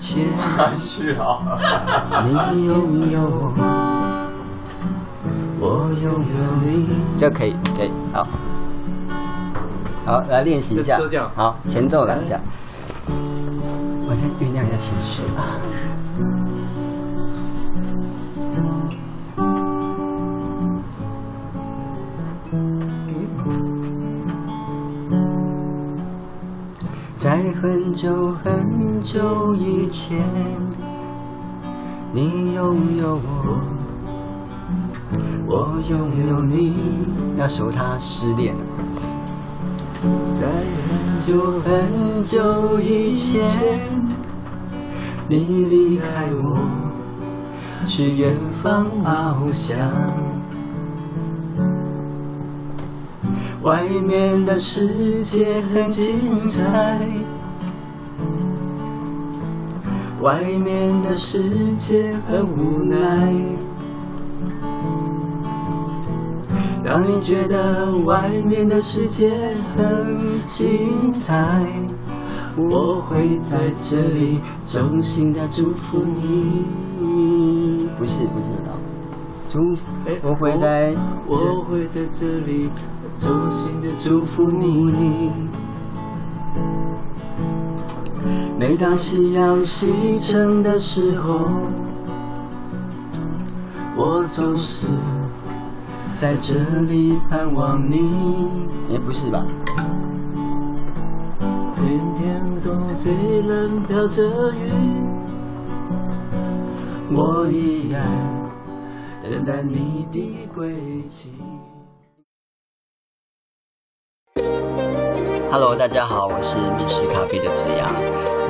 前，是啊，你拥有我，我拥有你。这可以，可以，好，好，来练习一下，好，前奏来一下，我先酝酿一下情绪。啊。在很久很久以前，你拥有我，我拥有你。那时候他失恋了。在很久很久以前，你离开我，去远方翱翔。外面的世界很精彩，外面的世界很无奈。让你觉得外面的世界很精彩，我会在这里衷心的祝福你。不是不是啊，祝福我会在我会在这里。衷心的祝福你。每当夕阳西沉的时候，我总是在这里盼望你。也不是吧？天天都虽然飘着雨，我依然等待你的归期。Hello，大家好，我是密室咖啡的子阳。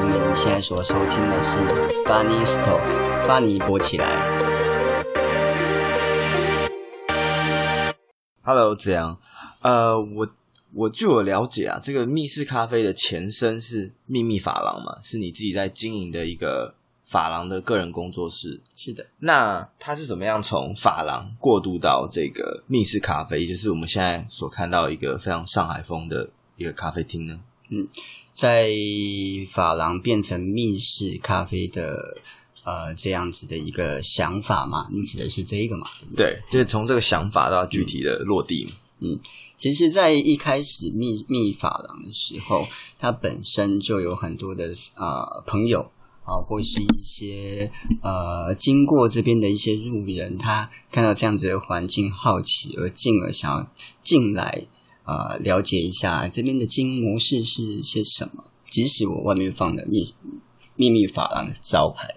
你们现在所收听的是 Bunny's Talk，巴尼播起来。Hello，子阳。呃，我我据我了解啊，这个密室咖啡的前身是秘密法廊嘛，是你自己在经营的一个法廊的个人工作室。是的。那它是怎么样从法廊过渡到这个密室咖啡，就是我们现在所看到一个非常上海风的？一个咖啡厅呢？嗯，在法廊变成密室咖啡的呃这样子的一个想法嘛？你指的是这个嘛？对，就是从这个想法到具体的落地。嗯，嗯，其实，在一开始密密法廊的时候，它本身就有很多的呃朋友啊，或是一些呃经过这边的一些路人，他看到这样子的环境，好奇而进而想要进来。呃，了解一下这边的经营模式是些什么？即使我外面放的秘秘密法廊的招牌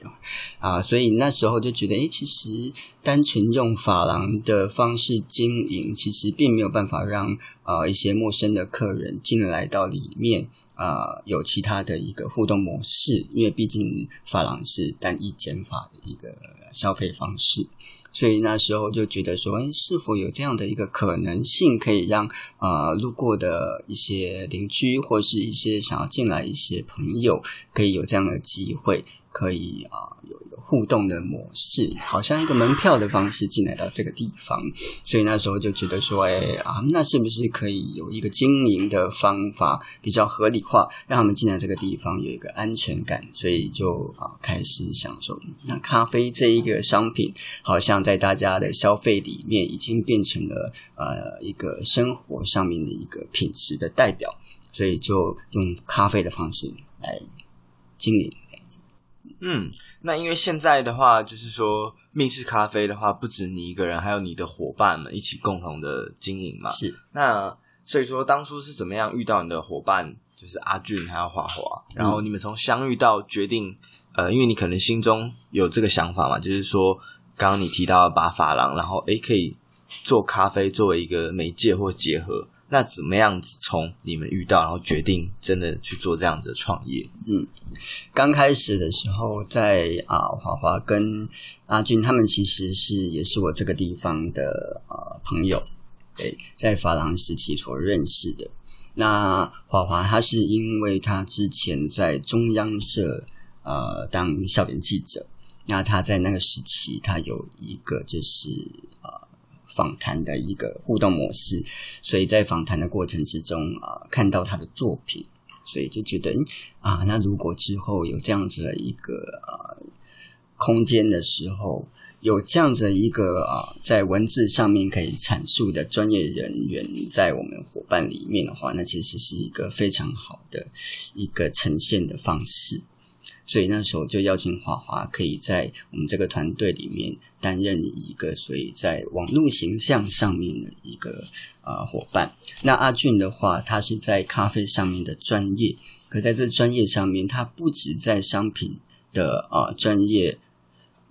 啊，所以那时候就觉得，诶，其实单纯用法廊的方式经营，其实并没有办法让呃一些陌生的客人进来到里面啊，有其他的一个互动模式，因为毕竟发廊是单一减法的一个消费方式。所以那时候就觉得说，哎，是否有这样的一个可能性，可以让啊、呃、路过的一些邻居或是一些想要进来一些朋友，可以有这样的机会，可以啊、有一个互动的模式，好像一个门票的方式进来到这个地方。所以那时候就觉得说，诶啊，那是不是可以有一个经营的方法比较合理化，让他们进来这个地方有一个安全感？所以就啊开始想说，那咖啡这一个商品好像。在大家的消费里面，已经变成了呃一个生活上面的一个品质的代表，所以就用咖啡的方式来经营。嗯，那因为现在的话，就是说密室咖啡的话，不止你一个人，还有你的伙伴们一起共同的经营嘛。是。那所以说，当初是怎么样遇到你的伙伴，就是阿俊还有华华，然后你们从相遇到决定，呃，因为你可能心中有这个想法嘛，就是说。刚刚你提到把发廊，然后诶可以做咖啡作为一个媒介或结合，那怎么样子从你们遇到，然后决定真的去做这样子的创业？嗯，刚开始的时候在，啊华华跟阿俊他们其实是也是我这个地方的呃朋友，对，在法郎时期所认识的。那华华他是因为他之前在中央社呃当校园记者。那他在那个时期，他有一个就是呃访谈的一个互动模式，所以在访谈的过程之中啊、看到他的作品所以就觉得啊，那如果之后有这样子的一个呃空间的时候，有这样子一个啊，在文字上面可以阐述的专业人员在我们伙伴里面的话，那其实是一个非常好的一个呈现的方式。所以那时候就邀请华华可以在我们这个团队里面担任一个，所以在网络形象上面的一个呃伙伴。那阿俊的话，他是在咖啡上面的专业，可在这专业上面，他不止在商品的呃专业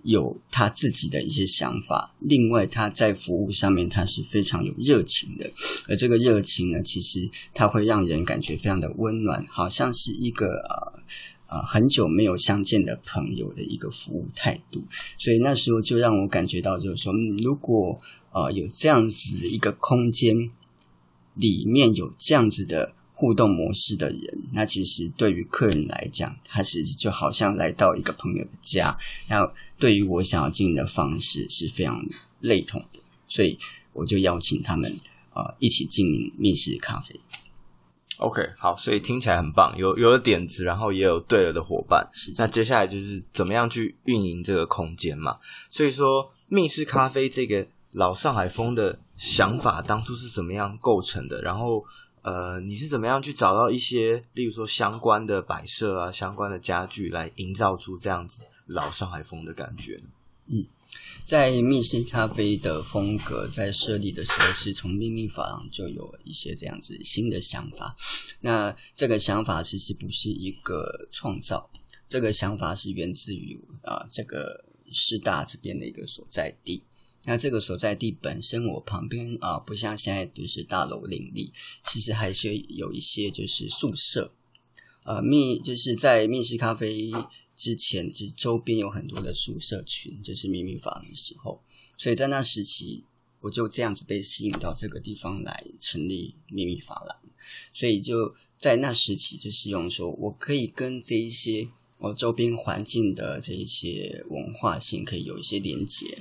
有他自己的一些想法，另外他在服务上面他是非常有热情的，而这个热情呢，其实他会让人感觉非常的温暖，好像是一个呃。啊，很久没有相见的朋友的一个服务态度，所以那时候就让我感觉到，就是说，如果呃有这样子的一个空间里面有这样子的互动模式的人，那其实对于客人来讲，他其实就好像来到一个朋友的家。那对于我想要经营的方式是非常类同的，所以我就邀请他们啊、呃、一起经营密室咖啡。OK，好，所以听起来很棒，有有了点子，然后也有对了的伙伴。是是，那接下来就是怎么样去运营这个空间嘛？所以说，密室咖啡这个老上海风的想法当初是怎么样构成的？然后，呃，你是怎么样去找到一些，例如说相关的摆设啊、相关的家具，来营造出这样子老上海风的感觉呢？嗯。在密室咖啡的风格在设立的时候，是从秘密发廊就有一些这样子新的想法。那这个想法其实不是一个创造，这个想法是源自于啊这个师大这边的一个所在地。那这个所在地本身，我旁边啊不像现在都是大楼林立，其实还是有一些就是宿舍。呃，密就是在密室咖啡之前，其实周边有很多的宿舍群，就是秘密法廊的时候，所以在那时期，我就这样子被吸引到这个地方来成立秘密法廊，所以就在那时期就希望说，我可以跟这一些我周边环境的这一些文化性可以有一些连结，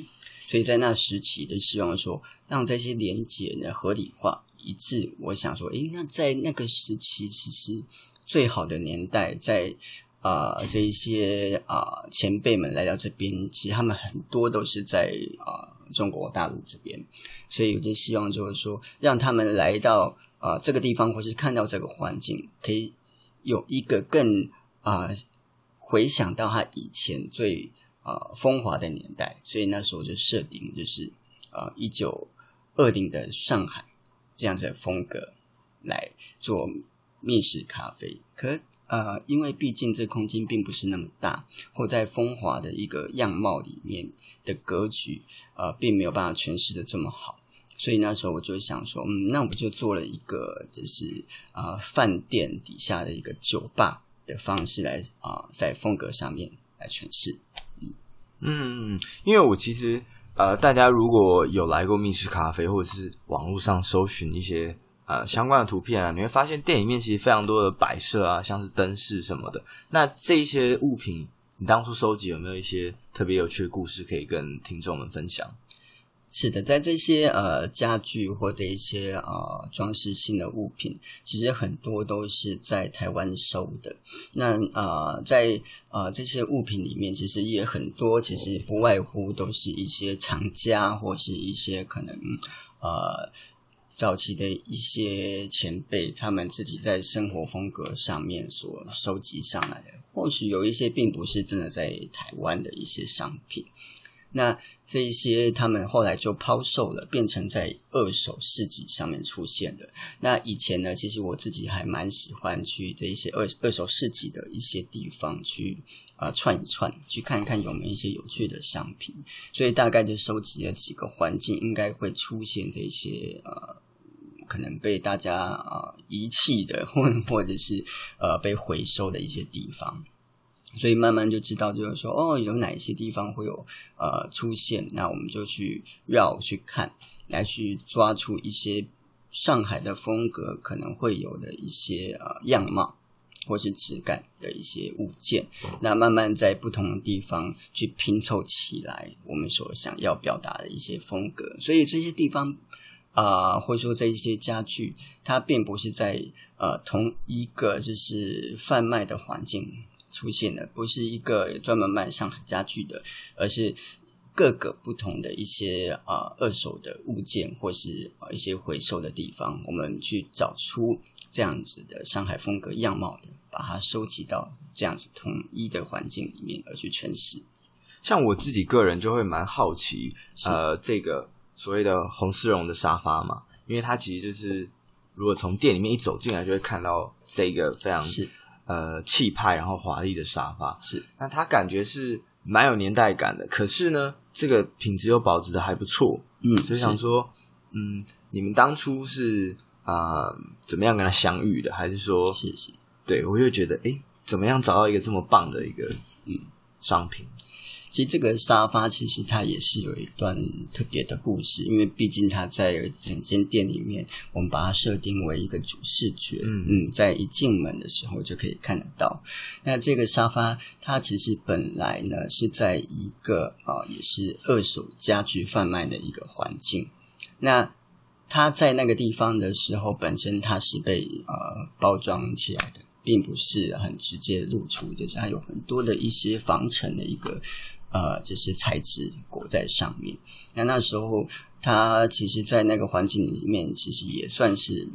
所以在那时期就希望说，让这些连结呢合理化一致。我想说，诶，那在那个时期，其实。最好的年代在，啊这一些啊、前辈们来到这边，其实他们很多都是在啊、中国大陆这边，所以我就希望就是说，让他们来到啊、这个地方，或是看到这个环境，可以有一个更啊、回想到他以前最啊、风华的年代，所以那时候就设定就是啊一九二零的上海这样子的风格来做。密室咖啡，可呃，因为毕竟这空间并不是那么大，或在风华的一个样貌里面的格局，呃，并没有办法诠释的这么好，所以那时候我就想说，嗯，那我就做了一个就是啊、呃，饭店底下的一个酒吧的方式来啊、呃，在风格上面来诠释。嗯嗯，因为我其实呃，大家如果有来过密室咖啡，或者是网络上搜寻一些。呃，相关的图片啊，你会发现店里面其实非常多的摆设啊，像是灯饰什么的。那这些物品，你当初收集有没有一些特别有趣的故事可以跟听众们分享？是的，在这些呃家具或者一些呃装饰性的物品，其实很多都是在台湾收的。那呃，在呃这些物品里面，其实也很多，其实不外乎都是一些藏家或是一些可能呃。早期的一些前辈，他们自己在生活风格上面所收集上来的，或许有一些并不是真的在台湾的一些商品。那这一些他们后来就抛售了，变成在二手市集上面出现的。那以前呢，其实我自己还蛮喜欢去这一些二二手市集的一些地方去啊、串一串，去看看有没有一些有趣的商品。所以大概就收集了几个环境应该会出现这些呃可能被大家啊、呃、遗弃的，或或者是呃被回收的一些地方。所以慢慢就知道，就是说，哦，有哪些地方会有呃出现，那我们就去绕去看，来去抓出一些上海的风格可能会有的一些呃样貌，或是质感的一些物件。那慢慢在不同的地方去拼凑起来，我们所想要表达的一些风格。所以这些地方啊、呃，或者说这一些家具，它并不是在呃同一个就是贩卖的环境出现的，不是一个专门卖上海家具的，而是各个不同的一些啊、呃、二手的物件，或是一些回收的地方，我们去找出这样子的上海风格样貌的，把它收集到这样子统一的环境里面而去诠释。像我自己个人就会蛮好奇，呃，这个所谓的红丝绒的沙发嘛，因为它其实就是如果从店里面一走进来，就会看到这个非常是呃气派然后华丽的沙发。是，那它感觉是蛮有年代感的，可是呢，这个品质又保持的还不错。嗯，所以想说，嗯，你们当初是啊、呃、怎么样跟他相遇的？还是说，是是，对我就觉得，哎，怎么样找到一个这么棒的一个嗯商品？其实这个沙发其实它也是有一段特别的故事，因为毕竟它在整间店里面，我们把它设定为一个主视觉，嗯嗯，在一进门的时候就可以看得到。那这个沙发它其实本来呢是在一个啊、呃、也是二手家具贩卖的一个环境。那它在那个地方的时候，本身它是被呃包装起来的，并不是很直接露出，就是它有很多的一些防尘的一个。呃，就是材质裹在上面。那那时候，它其实，在那个环境里面，其实也算是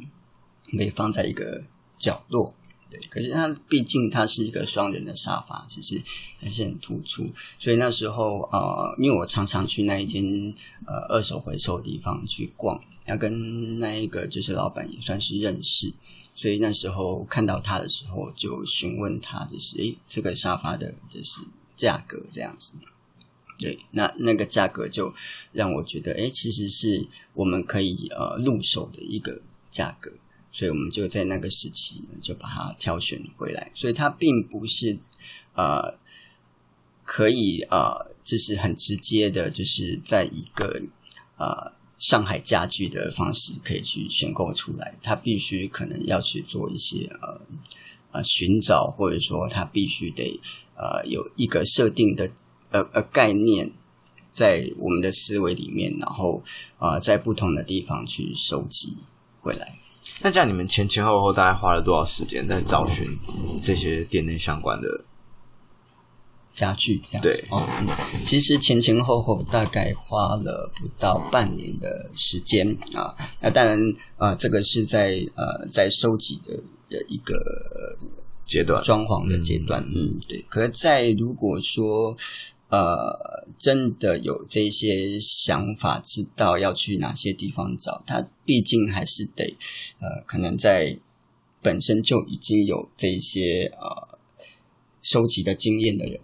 被放在一个角落。对，可是它毕竟它是一个双人的沙发，其实还是很突出。所以那时候，呃，因为我常常去那一间呃二手回收的地方去逛，要跟那一个就是老板也算是认识。所以那时候看到他的时候，就询问他，就是诶，这个沙发的，就是。价格这样子，对，那那个价格就让我觉得，哎，其实是我们可以呃入手的一个价格，所以我们就在那个时期呢，就把它挑选回来。所以它并不是呃可以呃就是很直接的，就是在一个呃上海家具的方式可以去选购出来，它必须可能要去做一些呃。呃，寻找或者说他必须得呃有一个设定的呃呃概念在我们的思维里面，然后啊、呃、在不同的地方去收集回来。那这样你们前前后后大概花了多少时间在找寻这些店内相关的家具？这样子对哦，嗯，其实前前后后大概花了不到半年的时间啊。那当然啊、呃，这个是在呃在收集的。的一个阶段，装潢的阶段，嗯，对。可是，在如果说呃，真的有这些想法，知道要去哪些地方找，他毕竟还是得呃，可能在本身就已经有这些呃收集的经验的人，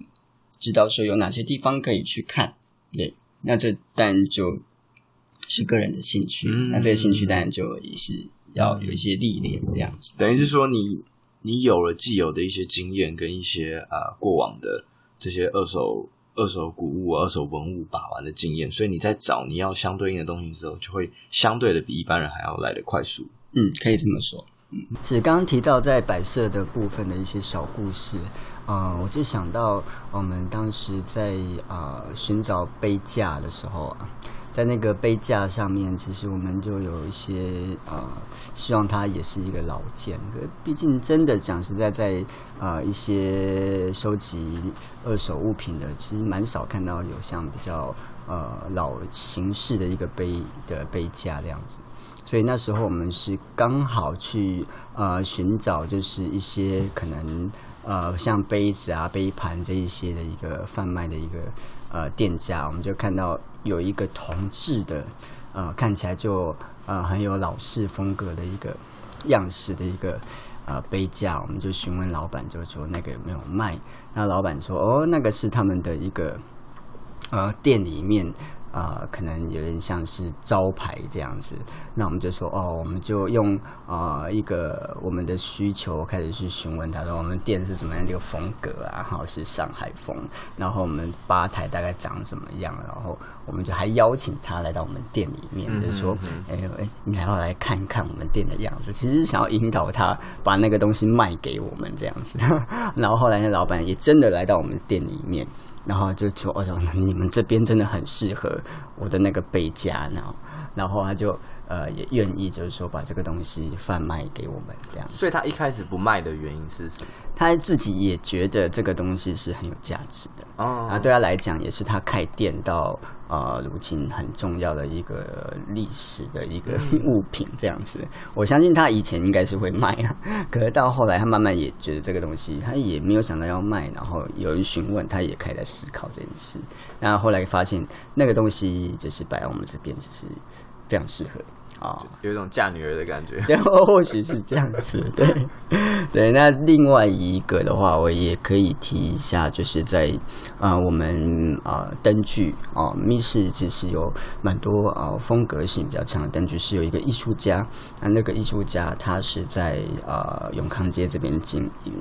知道说有哪些地方可以去看，对。那这当然就是个人的兴趣，嗯、那这个兴趣当然就也是。要有一些历练这样子，等于是说你你有了既有的一些经验跟一些啊、呃、过往的这些二手二手古物、二手文物把玩的经验，所以你在找你要相对应的东西的时候，就会相对的比一般人还要来得快速。嗯，可以这么说。嗯，是刚刚提到在摆设的部分的一些小故事啊、呃，我就想到我们当时在啊、呃、寻找杯架的时候啊。在那个杯架上面，其实我们就有一些呃，希望它也是一个老件。毕竟真的讲实在，在呃一些收集二手物品的，其实蛮少看到有像比较呃老形式的一个杯的杯架这样子。所以那时候我们是刚好去呃寻找，就是一些可能呃像杯子啊、杯盘这一些的一个贩卖的一个呃店家，我们就看到。有一个铜制的，呃，看起来就呃很有老式风格的一个样式的一个呃杯架，我们就询问老板，就说那个有没有卖？那老板说，哦，那个是他们的一个呃店里面。啊、呃，可能有点像是招牌这样子，那我们就说哦，我们就用啊、呃、一个我们的需求开始去询问他说，我们店是怎么样的一个风格啊，然后是上海风，然后我们吧台大概长怎么样，然后我们就还邀请他来到我们店里面，嗯、就是说，哎哎，你还要来看看我们店的样子，其实想要引导他把那个东西卖给我们这样子，然后后来那老板也真的来到我们店里面。然后就说：“哦，你们这边真的很适合我的那个背夹。”然后，然后他就呃也愿意就是说把这个东西贩卖给我们这样。所以他一开始不卖的原因是什么？他自己也觉得这个东西是很有价值的哦，啊，对他来讲也是他开店到啊如今很重要的一个历史的一个 物品这样子。我相信他以前应该是会卖啊，可是到后来他慢慢也觉得这个东西他也没有想到要卖，然后有人询问，他也开始思考这件事。那后来发现那个东西就是摆在我们这边，就是非常适合。啊，有一种嫁女儿的感觉，然后或许是这样子，对，对。那另外一个的话，我也可以提一下，就是在啊、呃，我们啊、呃、灯具啊，密室其实有蛮多啊、呃、风格性比较强的灯具，是有一个艺术家，那那个艺术家他是在啊、呃、永康街这边经营，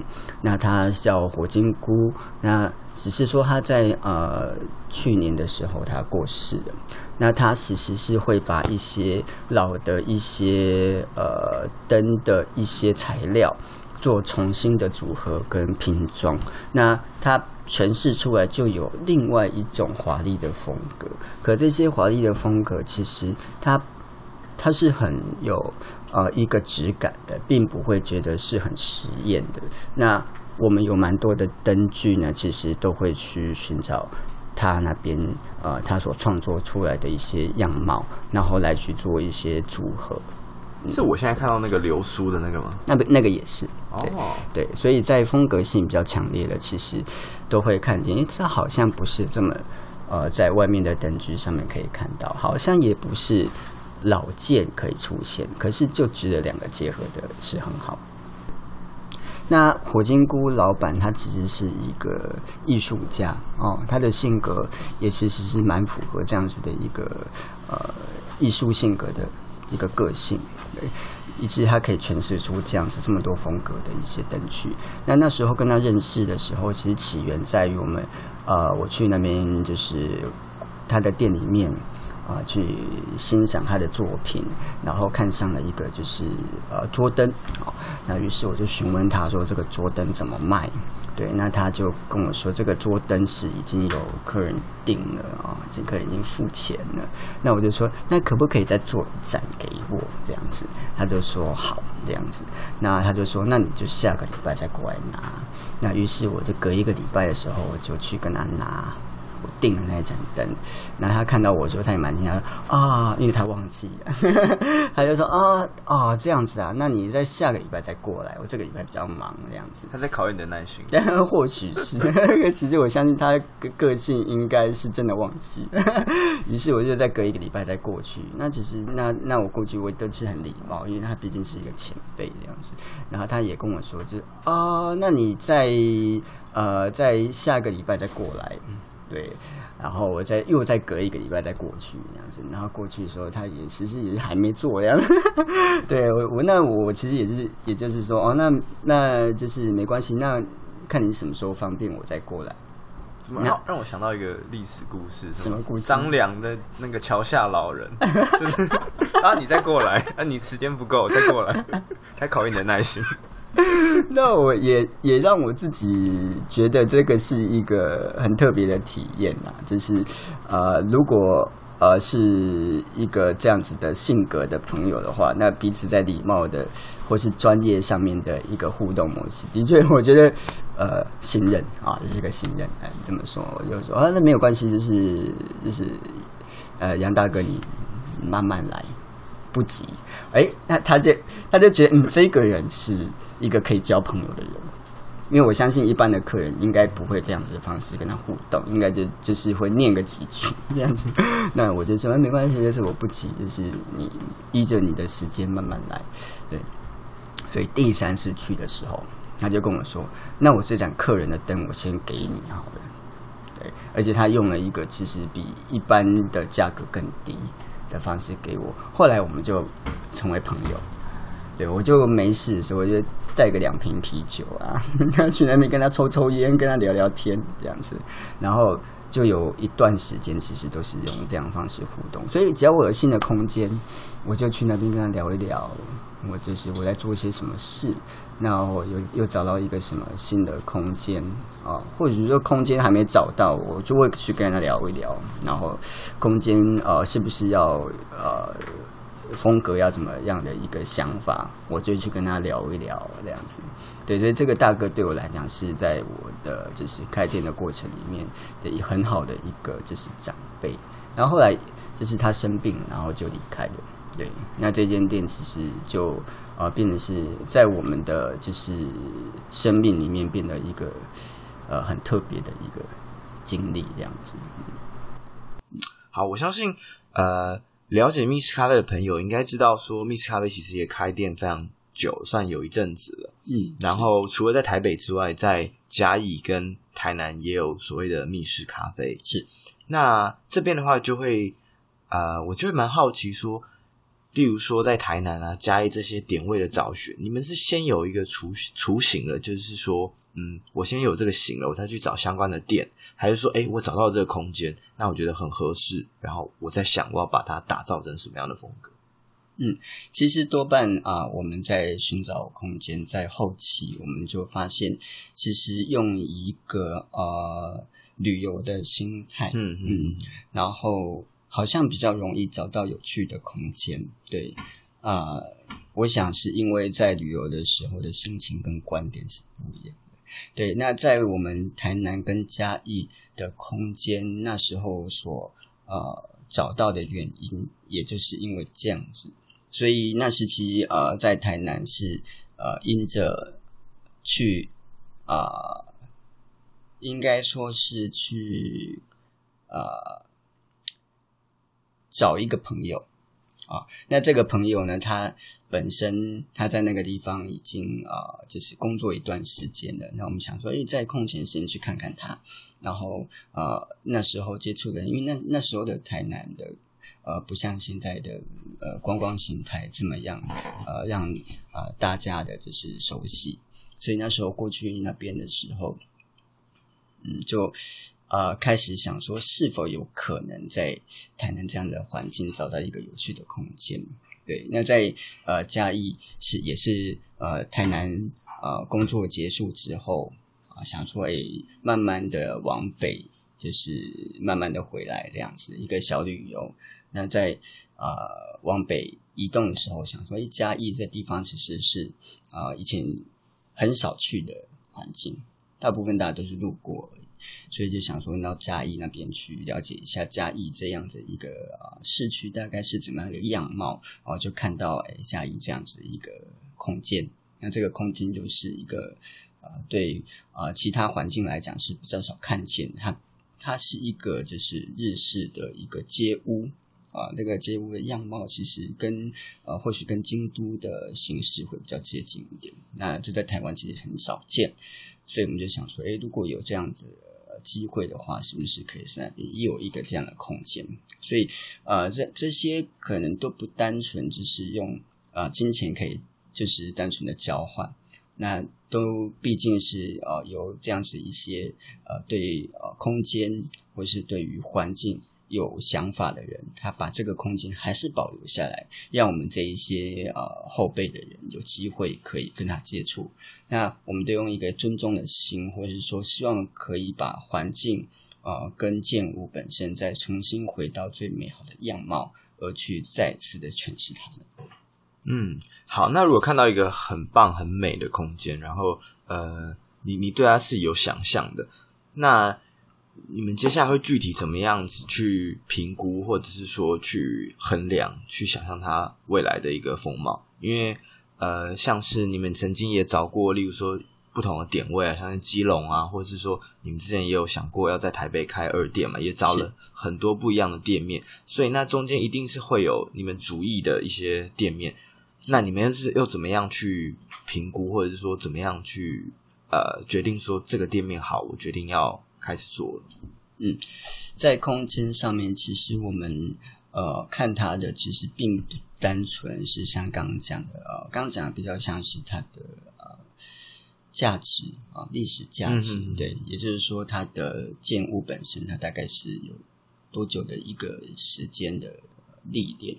那他叫火金菇，那只是说他在呃去年的时候他过世了。那它其实是会把一些老的一些呃灯的一些材料做重新的组合跟拼装，那它诠释出来就有另外一种华丽的风格。可这些华丽的风格其实它它是很有呃一个质感的，并不会觉得是很实验的。那我们有蛮多的灯具呢，其实都会去寻找。他那边呃，他所创作出来的一些样貌，然后来去做一些组合。是我现在看到那个流苏的那个吗？那个那个也是对哦，对，所以在风格性比较强烈的，其实都会看见，因为它好像不是这么呃，在外面的灯具上面可以看到，好像也不是老件可以出现，可是就值得两个结合的是很好。那火金菇老板他其实是一个艺术家哦，他的性格也其实是蛮符合这样子的一个呃艺术性格的一个个性，以致他可以诠释出这样子这么多风格的一些灯具。那那时候跟他认识的时候，其实起源在于我们呃我去那边就是他的店里面。啊，去欣赏他的作品，然后看上了一个就是呃桌灯，好，那于是我就询问他说这个桌灯怎么卖？对，那他就跟我说这个桌灯是已经有客人订了啊，这客人已经付钱了。那我就说那可不可以再做一盏给我这样子？他就说好这样子。那他就说那你就下个礼拜再过来拿。那于是我就隔一个礼拜的时候我就去跟他拿。我订的那盏灯，然后他看到我说，他也蛮惊讶啊，因为他忘记了，他就说啊啊这样子啊，那你在下个礼拜再过来，我这个礼拜比较忙这样子。他在考验你的耐心，或许是，其实我相信他个个性应该是真的忘记。于是我就再隔一个礼拜再过去。那其实那那我过去我都是很礼貌，因为他毕竟是一个前辈这样子。然后他也跟我说，就是啊，那你在呃在下个礼拜再过来。对，然后我再又再隔一个礼拜再过去这样子，然后过去的时候他也其实也是还没做呀。对我我那我其实也是，也就是说哦，那那就是没关系，那看你什么时候方便，我再过来。怎么让让我想到一个历史故事？什么故事？张良的那个桥下老人，就是 啊，你再过来，啊，你时间不够，再过来，太考验你的耐心。那我也也让我自己觉得这个是一个很特别的体验啊，就是呃，如果呃是一个这样子的性格的朋友的话，那彼此在礼貌的或是专业上面的一个互动模式，的确，我觉得呃信任啊，这是个信任。哎，这么说，我就说啊，那没有关系，就是就是呃，杨大哥，你慢慢来。不急，哎，那他就他就觉得，嗯，这个人是一个可以交朋友的人，因为我相信一般的客人应该不会这样子的方式跟他互动，应该就就是会念个几句 这样子。那我就说，没关系，就是我不急，就是你依着你的时间慢慢来。对，所以第三次去的时候，他就跟我说，那我这盏客人的灯，我先给你好了。对，而且他用了一个其实比一般的价格更低。的方式给我，后来我们就成为朋友。对，我就没事的时候，我就带个两瓶啤酒啊，去那边跟他抽抽烟，跟他聊聊天这样子，然后就有一段时间其实都是用这样方式互动。所以只要我有新的空间，我就去那边跟他聊一聊，我就是我在做些什么事。那我又又找到一个什么新的空间啊？或者说空间还没找到，我就会去跟他聊一聊。然后空间呃，是不是要呃风格要怎么样的一个想法，我就去跟他聊一聊这样子。对，所以这个大哥对我来讲是在我的就是开店的过程里面的很好的一个就是长辈。然后后来就是他生病，然后就离开了。对，那这间店其实就啊、呃、变成是在我们的就是生命里面变得一个呃很特别的一个经历这样子。好，我相信呃了解密室咖啡的朋友应该知道说，密室咖啡其实也开店非常久，算有一阵子了。嗯，然后除了在台北之外，在嘉义跟台南也有所谓的密室咖啡。是，那这边的话就会呃，我就会蛮好奇说。例如说，在台南啊、嘉义这些点位的找寻，你们是先有一个雏雏形了，就是说，嗯，我先有这个形了，我再去找相关的店，还是说，哎，我找到这个空间，那我觉得很合适，然后我在想，我要把它打造成什么样的风格？嗯，其实多半啊，我们在寻找空间，在后期我们就发现，其实用一个呃旅游的心态，嗯嗯，嗯，然后。好像比较容易找到有趣的空间，对啊、我想是因为在旅游的时候的心情跟观点是不一样的。对，那在我们台南跟嘉义的空间，那时候所呃找到的原因，也就是因为这样子，所以那时期呃在台南是呃因着去啊、呃，应该说是去呃。找一个朋友啊，那这个朋友呢，他本身他在那个地方已经啊，就是工作一段时间了。那我们想说，诶，在空闲时间去看看他。然后啊，那时候接触的，因为那那时候的台南的呃，不像现在的呃观光形态这么样呃，让、呃、大家的就是熟悉。所以那时候过去那边的时候，嗯，就。呃，开始想说是否有可能在台南这样的环境找到一个有趣的空间？对，那在呃嘉义是也是呃台南呃工作结束之后啊、想说诶，慢慢的往北，就是慢慢的回来这样子一个小旅游。那在呃往北移动的时候，想说诶，嘉义这地方其实是啊、以前很少去的环境，大部分大家都是路过。所以就想说到嘉义那边去了解一下嘉义这样的一个啊市区大概是怎么样的样貌，然后就看到哎嘉义这样子一个空间，那这个空间就是一个啊对啊其他环境来讲是比较少看见，它它是一个就是日式的一个街屋啊，这个街屋的样貌其实跟呃或许跟京都的形式会比较接近一点，那这在台湾其实很少见，所以我们就想说，哎如果有这样子。机会的话，是不是可以在也有一个这样的空间？所以，呃，这这些可能都不单纯只是用呃金钱可以就是单纯的交换，那都毕竟是呃有这样子一些呃对呃空间或是对于环境。有想法的人，他把这个空间还是保留下来，让我们这一些呃后辈的人有机会可以跟他接触。那我们都用一个尊重的心，或者是说希望可以把环境呃跟建物本身再重新回到最美好的样貌，而去再次的诠释它们。嗯，好。那如果看到一个很棒很美的空间，然后呃，你你对它是有想象的，那。你们接下来会具体怎么样子去评估，或者是说去衡量、去想象它未来的一个风貌？因为呃，像是你们曾经也找过，例如说不同的点位啊，像是基隆啊，或者是说你们之前也有想过要在台北开二店嘛，也找了很多不一样的店面，所以那中间一定是会有你们主意的一些店面。那你们是又怎么样去评估，或者是说怎么样去呃决定说这个店面好，我决定要。开始做了，嗯，在空间上面，其实我们呃看它的其实并不单纯是像刚刚讲的呃，刚刚讲的比较像是它的呃价值啊，历史价值，对，也就是说它的建物本身，它大概是有多久的一个时间的历练。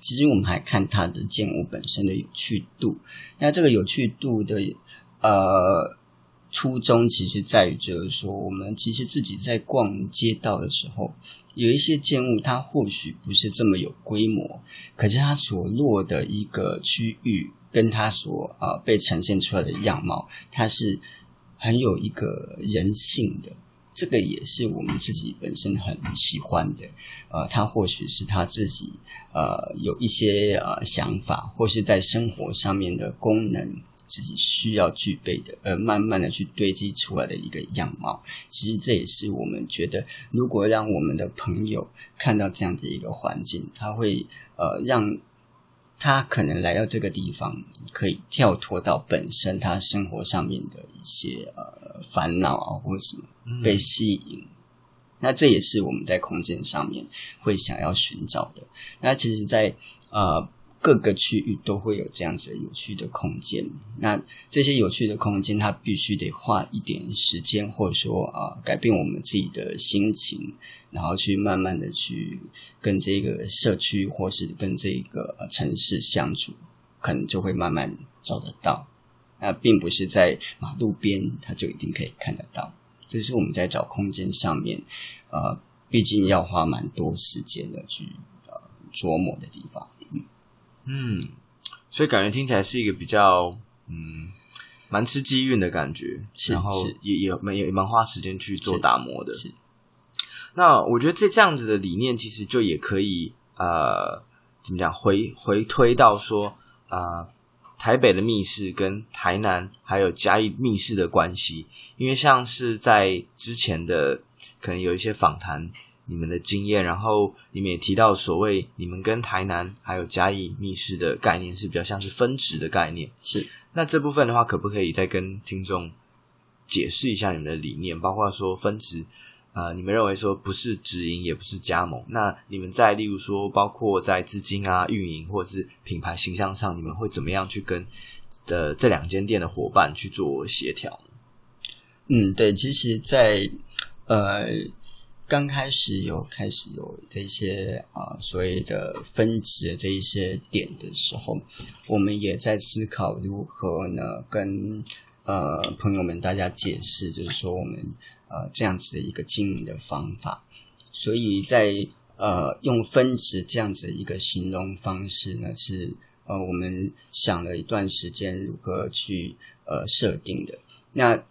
其实我们还看它的建物本身的有趣度，那这个有趣度的呃。初衷其实在于，就是说，我们其实自己在逛街道的时候，有一些建物，它或许不是这么有规模，可是它所落的一个区域，跟它所啊、被呈现出来的样貌，它是很有一个人性的。这个也是我们自己本身很喜欢的。呃，它或许是他自己呃有一些呃想法，或是在生活上面的功能。自己需要具备的，而慢慢的去堆积出来的一个样貌。其实这也是我们觉得，如果让我们的朋友看到这样的一个环境，他会呃让他可能来到这个地方，可以跳脱到本身他生活上面的一些呃烦恼啊，或者什么被吸引。嗯。那这也是我们在空间上面会想要寻找的。那其实在，在呃。各个区域都会有这样子有趣的空间，那这些有趣的空间，它必须得花一点时间，或者说啊，改变我们自己的心情，然后去慢慢的去跟这个社区或是跟这个城市相处，可能就会慢慢找得到。那并不是在马路边，它就一定可以看得到。这是我们在找空间上面，呃，毕竟要花蛮多时间的去呃琢磨的地方。嗯，所以感觉听起来是一个比较嗯，蛮吃机运的感觉，是然后也也蛮也蛮花时间去做打磨的。是，是那我觉得这这样子的理念，其实就也可以呃，怎么讲回回推到说呃，台北的密室跟台南还有嘉义密室的关系，因为像是在之前的可能有一些访谈。你们的经验，然后你们也提到所谓你们跟台南还有嘉义密室的概念是比较像是分值的概念，是。那这部分的话，可不可以再跟听众解释一下你们的理念？包括说分值，呃，你们认为说不是直营也不是加盟，那你们在例如说包括在资金啊、运营或者是品牌形象上，你们会怎么样去跟的这两间店的伙伴去做协调？嗯，对，其实在，在呃。刚开始有开始有这些啊、所谓的分值这一些点的时候，我们也在思考如何呢跟呃朋友们大家解释，就是说我们呃这样子的一个经营的方法。所以在呃用分值这样子的一个形容方式呢，是呃我们想了一段时间如何去呃设定的。那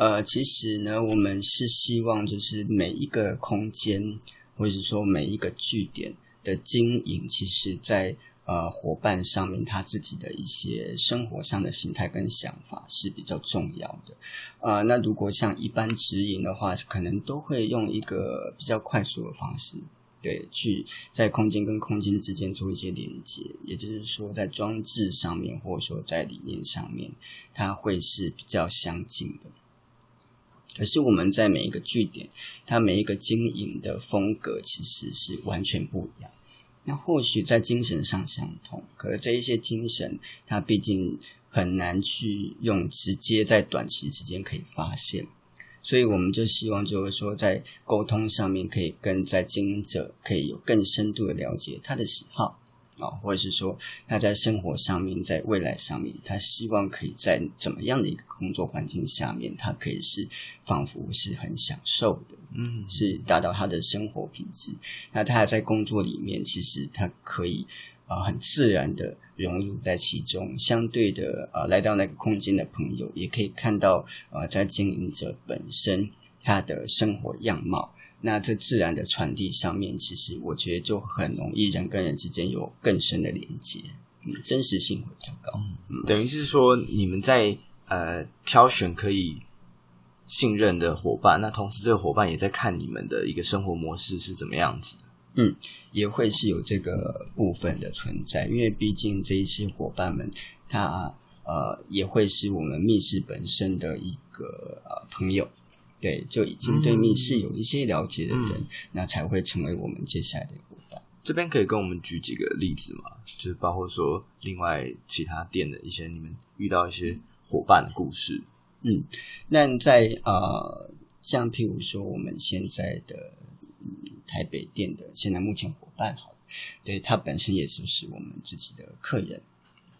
呃，其实呢，我们是希望就是每一个空间，或者说每一个据点的经营，其实在呃伙伴上面，他自己的一些生活上的心态跟想法是比较重要的。呃，那如果像一般直营的话，可能都会用一个比较快速的方式，对，去在空间跟空间之间做一些连接，也就是说，在装置上面，或者说在理念上面，它会是比较相近的。可是我们在每一个据点，它每一个经营的风格其实是完全不一样。那或许在精神上相同，可是这一些精神，它毕竟很难去用直接在短期之间可以发现。所以我们就希望就是说，在沟通上面可以跟在经营者可以有更深度的了解他的喜好。啊，或者是说他在生活上面，在未来上面，他希望可以在怎么样的一个工作环境下面，他可以是仿佛是很享受的，嗯，是达到他的生活品质。那他在工作里面，其实他可以啊、呃、很自然的融入在其中。相对的啊、呃，来到那个空间的朋友，也可以看到啊、呃，在经营者本身他的生活样貌。那这自然的传递上面，其实我觉得就很容易人跟人之间有更深的连接，嗯，真实性会比较高。嗯，等于是说，你们在呃挑选可以信任的伙伴，那同时这个伙伴也在看你们的一个生活模式是怎么样子的。嗯，也会是有这个部分的存在，因为毕竟这一些伙伴们，他呃也会是我们密室本身的一个呃朋友。对，就已经对密室有一些了解的人，嗯，那才会成为我们接下来的伙伴。这边可以跟我们举几个例子吗？就是包括说，另外其他店的一些你们遇到一些伙伴的故事。嗯，那在呃，像譬如说我们现在的嗯台北店的现在目前伙伴，好，对，他本身也就是我们自己的客人。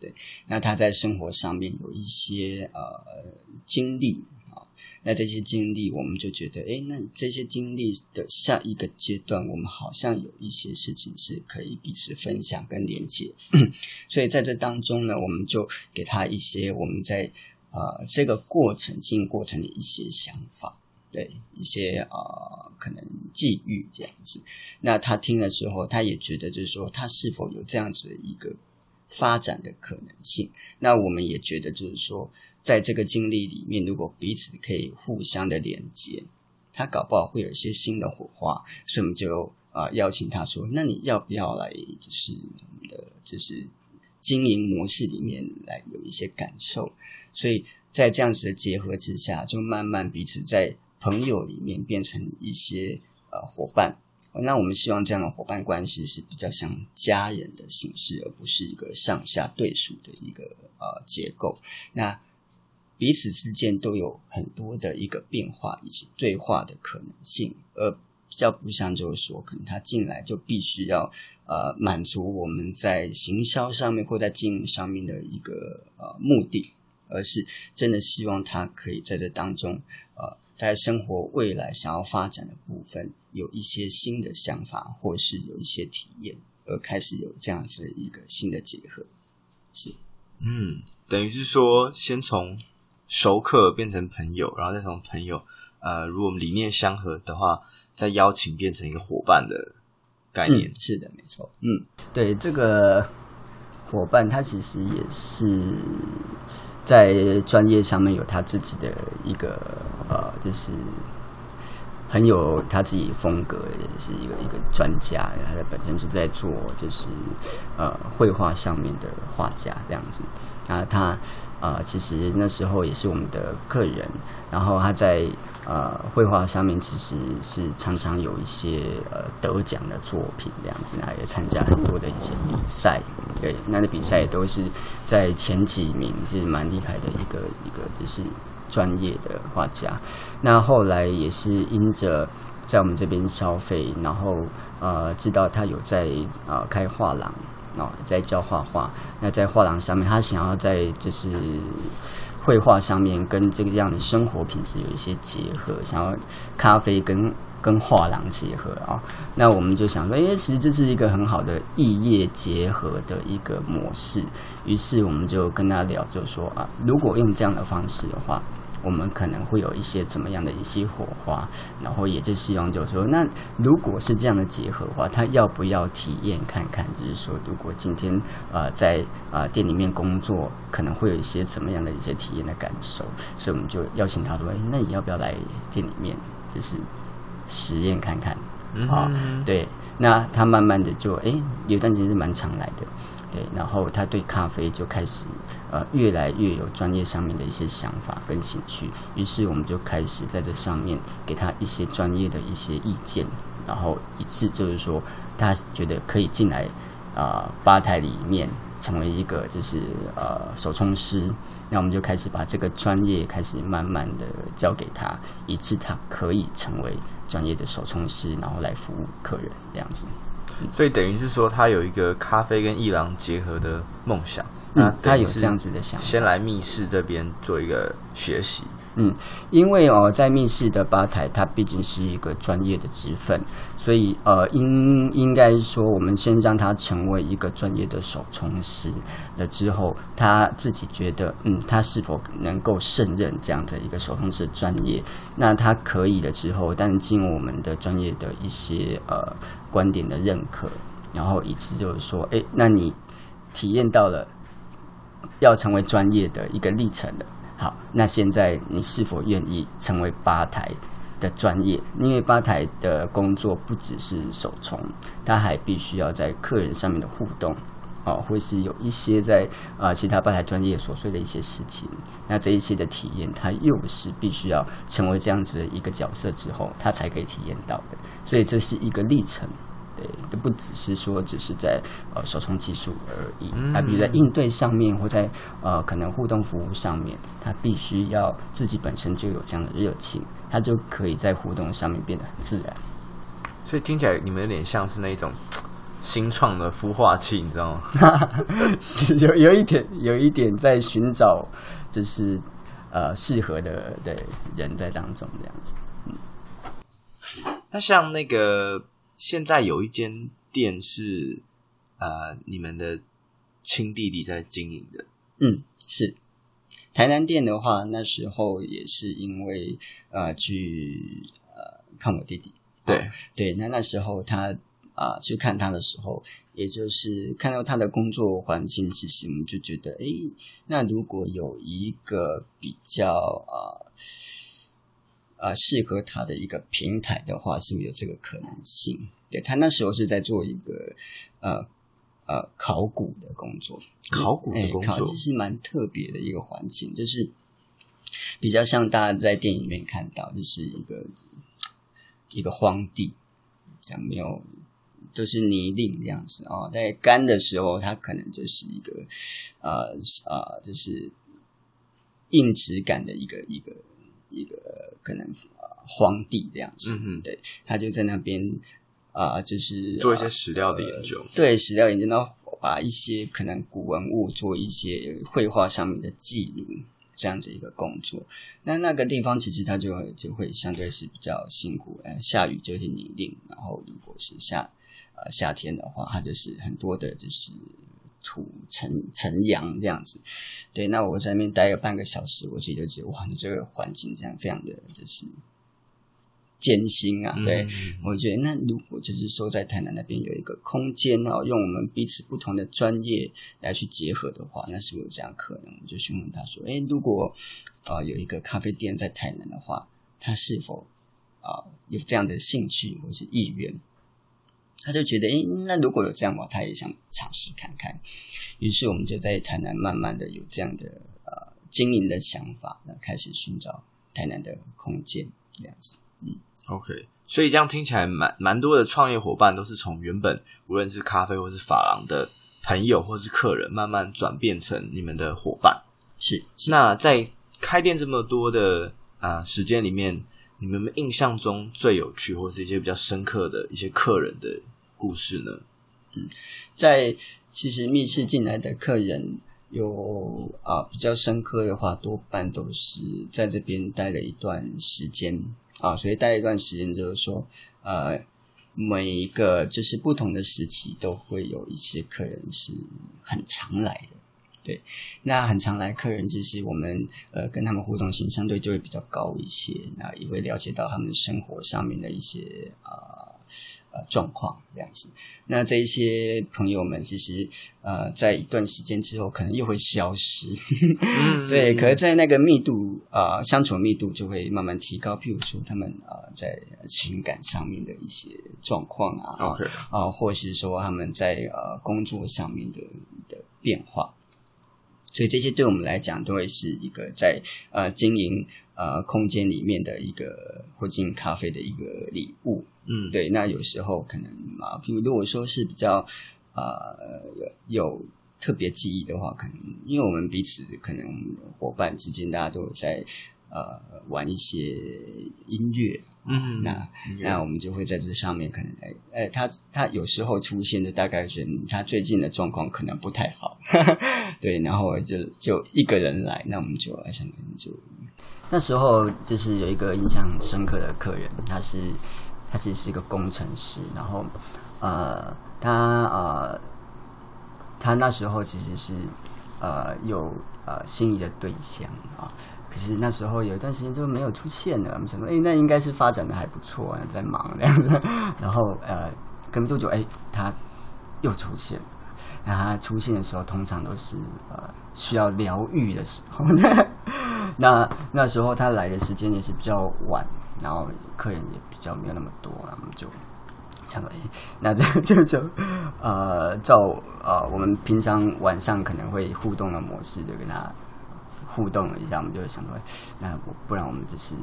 对，那他在生活上面有一些呃经历。那这些经历，我们就觉得，诶，那这些经历的下一个阶段，我们好像有一些事情是可以彼此分享跟连接。所以在这当中呢，我们就给他一些我们在呃这个过程经过程的一些想法，对一些呃可能际遇这样子。那他听了之后，他也觉得就是说，他是否有这样子的一个。发展的可能性，那我们也觉得，就是说，在这个经历里面，如果彼此可以互相的连接，他搞不好会有一些新的火花，所以我们就啊、邀请他说：“那你要不要来，就是我们的就是经营模式里面来有一些感受？”所以在这样子的结合之下，就慢慢彼此在朋友里面变成一些呃伙伴。那我们希望这样的伙伴关系是比较像家人的形式，而不是一个上下对属的一个呃结构。那彼此之间都有很多的一个变化以及对话的可能性，而比较不像就是说，可能他进来就必须要呃满足我们在行销上面或在经营上面的一个呃目的，而是真的希望他可以在这当中呃。在生活未来想要发展的部分，有一些新的想法，或是有一些体验，而开始有这样子的一个新的结合。是，嗯，等于是说，先从熟客变成朋友，然后再从朋友，呃，如果我们理念相合的话，再邀请变成一个伙伴的概念。嗯，是的，没错。嗯，对，这个伙伴他其实也是。在专业上面有他自己的一个呃，就是很有他自己风格，也是一个一个专家。他的本身是在做就是呃绘画上面的画家这样子。那他呃其实那时候也是我们的客人，然后他在呃绘画上面其实是常常有一些呃得奖的作品这样子，那也参加很多的一些比赛。对，那的比赛也都是在前几名，就是蛮厉害的一个一个，就是专业的画家。那后来也是因着在我们这边消费，然后呃知道他有在啊、呃、开画廊啊、呃，在教画画。那在画廊上面，他想要在就是绘画上面跟这个这样的生活品质有一些结合，想要咖啡跟。跟画廊结合啊，那我们就想说，诶，其实这是一个很好的异业结合的一个模式。于是我们就跟他聊，就说啊，如果用这样的方式的话，我们可能会有一些怎么样的一些火花。然后也就希望就是说，那如果是这样的结合的话，他要不要体验看看？就是说，如果今天呃在啊、呃、店里面工作，可能会有一些怎么样的一些体验的感受。所以我们就邀请他说，诶，那你要不要来店里面？就是。实验看看，啊、哦，对，那他慢慢的就，诶，有段时间是蛮常来的，对，然后他对咖啡就开始，呃，越来越有专业上面的一些想法跟兴趣，于是我们就开始在这上面给他一些专业的一些意见，然后以致就是说，他觉得可以进来，啊、呃，吧台里面。成为一个就是呃手冲师，那我们就开始把这个专业开始慢慢的交给他，以致他可以成为专业的手冲师，然后来服务客人这样子。所以等于是说，他有一个咖啡跟伊朗结合的梦想。那他有这样子的想法，先来密室这边做一个学习。嗯，因为哦，在密室的吧台，它毕竟是一个专业的职分，所以呃，应应该说，我们先让他成为一个专业的手冲师了之后，他自己觉得，嗯，他是否能够胜任这样的一个手冲师专业？那他可以了之后，但经我们的专业的一些呃观点的认可，然后以致就是说，哎，那你体验到了要成为专业的一个历程了。好，那现在你是否愿意成为吧台的专业？因为吧台的工作不只是手冲，他还必须要在客人上面的互动，哦，或是有一些在啊、其他吧台专业琐碎的一些事情。那这一些的体验，他又是必须要成为这样子的一个角色之后，他才可以体验到的。所以这是一个历程。都不只是说只是在呃手冲技术而已，还比如在应对上面或在呃可能互动服务上面，他必须要自己本身就有这样的热情，他就可以在互动上面变得很自然。所以听起来你们有点像是那种新创的孵化器，你知道吗？是有有一点有一点在寻找，就是呃适合的的人在当中这样子。嗯，那像那个现在有一间店是呃你们的亲弟弟在经营的，嗯，是。台南店的话，那时候也是因为呃去呃看我弟弟，对、哦、对，那那时候他。啊，去看他的时候，也就是看到他的工作环境，其实我们就觉得，哎，那如果有一个比较啊啊适合他的一个平台的话，是不是有这个可能性？对，他那时候是在做一个呃呃考古的工作，考古的工作，考其实蛮特别的一个环境，就是比较像大家在电影里面看到，就是一个一个荒地，这样没有。就是泥泞这样子哦，在干的时候，它可能就是一个呃呃，就是硬质感的一个一个一个可能呃荒地这样子。嗯哼，对，他就在那边啊、呃，就是做一些史料的研究，呃、对，史料研究，然后把一些可能古文物做一些绘画上面的记录，这样子一个工作。那那个地方其实它就会就会相对是比较辛苦，呃，下雨就是泥泞，然后如果是下。呃，夏天的话，它就是很多的，就是土尘尘阳这样子。对，那我在那边待了半个小时，我自己就觉得哇，你这个环境这样非常的就是艰辛啊。对，嗯、我觉得那如果就是说在台南那边有一个空间哦，用我们彼此不同的专业来去结合的话，那是不是有这样可能？我就询问他说：“诶，如果啊、呃、有一个咖啡店在台南的话，他是否啊、呃、有这样的兴趣或是意愿？”他就觉得，诶，那如果有这样的话，他也想尝试看看。于是我们就在台南慢慢的有这样的呃经营的想法，那开始寻找台南的空间这样子。嗯，OK，所以这样听起来蛮蛮多的创业伙伴都是从原本无论是咖啡或是发廊的朋友或是客人，慢慢转变成你们的伙伴。是，是那在开店这么多的啊、呃、时间里面，你们印象中最有趣或是一些比较深刻的一些客人的故事呢？嗯，在其实密室进来的客人有啊比较深刻的话，多半都是在这边待了一段时间啊，所以待一段时间就是说，呃，每一个就是不同的时期都会有一些客人是很常来的。对，那很常来客人，其实我们呃跟他们互动性相对就会比较高一些，那也会了解到他们生活上面的一些啊呃，呃状况这样子。那这一些朋友们其实呃在一段时间之后可能又会消失，嗯、对，可是在那个密度啊、呃、相处密度就会慢慢提高。譬如说他们啊、呃、在情感上面的一些状况啊啊、呃，或是说他们在呃工作上面的的变化。所以这些对我们来讲都会是一个在呃经营呃空间里面的一个或经营咖啡的一个礼物，嗯，对。那有时候可能啊，比如如果说是比较呃有，有特别记忆的话，可能因为我们彼此可能伙伴之间大家都有在呃玩一些音乐。嗯，那那我们就会在这上面可能哎哎，他他有时候出现的大概是他最近的状况可能不太好，对，然后就就一个人来，那我们就来想就那时候就是有一个印象深刻的客人，他是他其实是一个工程师，然后呃他呃他那时候其实是呃有呃心仪的对象啊。可是那时候有一段时间就没有出现了，我们想说，哎，那应该是发展的还不错，在忙这样子。然后呃，隔没多久，哎，他又出现。那他出现的时候，通常都是呃需要疗愈的时候。那那时候他来的时间也是比较晚，然后客人也比较没有那么多，我们就想说，那这就就呃照呃我们平常晚上可能会互动的模式，就跟他。互动了一下，我们就会想说，那不然我们就是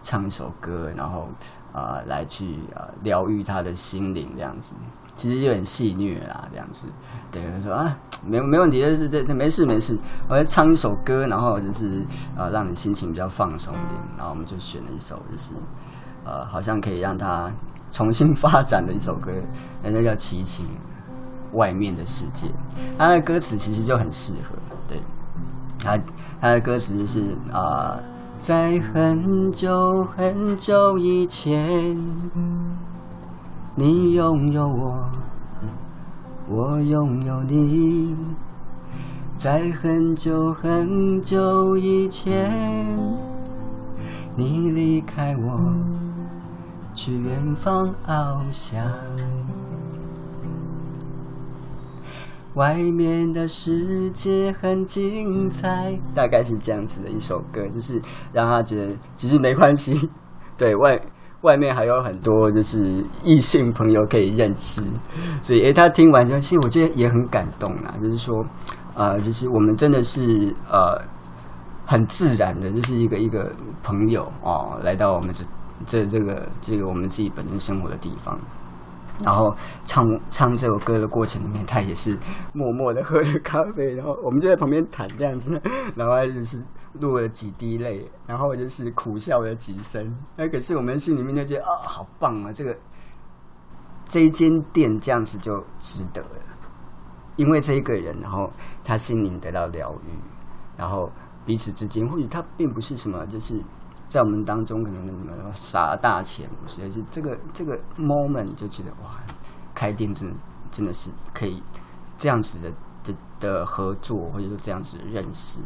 唱一首歌，然后啊、呃、来去啊疗愈他的心灵这样子，其实有点戏谑啦这样子。对，他说啊没没问题，就是这这没事没事，我来唱一首歌，然后就是啊、呃、让你心情比较放松一点，然后我们就选了一首就是呃好像可以让他重新发展的一首歌，那叫《齐秦外面的世界》，他的歌词其实就很适合，对。他他的歌词是啊、在很久很久以前，你拥有我，我拥有你。在很久很久以前，你离开我，去远方翱翔。外面的世界很精彩，大概是这样子的一首歌，就是让他觉得其实没关系，对外外面还有很多就是异性朋友可以认识，所以诶，他听完之后，其实我觉得也很感动啊，就是说，呃，就是我们真的是呃很自然的，就是一个一个朋友哦，来到我们这这这个这个我们自己本身生活的地方。然后唱唱这首歌的过程里面，他也是默默的喝着咖啡，然后我们就在旁边谈这样子，然后就是落了几滴泪，然后就是苦笑了几声。那可是我们心里面就觉得啊，好棒啊！这个这一间店这样子就值得了，因为这一个人，然后他心灵得到疗愈，然后彼此之间或许他并不是什么，就是。在我们当中，可能什么撒大钱，不是？是这个这个 moment 就觉得哇，开店真的真的是可以这样子的的的合作，或者说这样子的认识。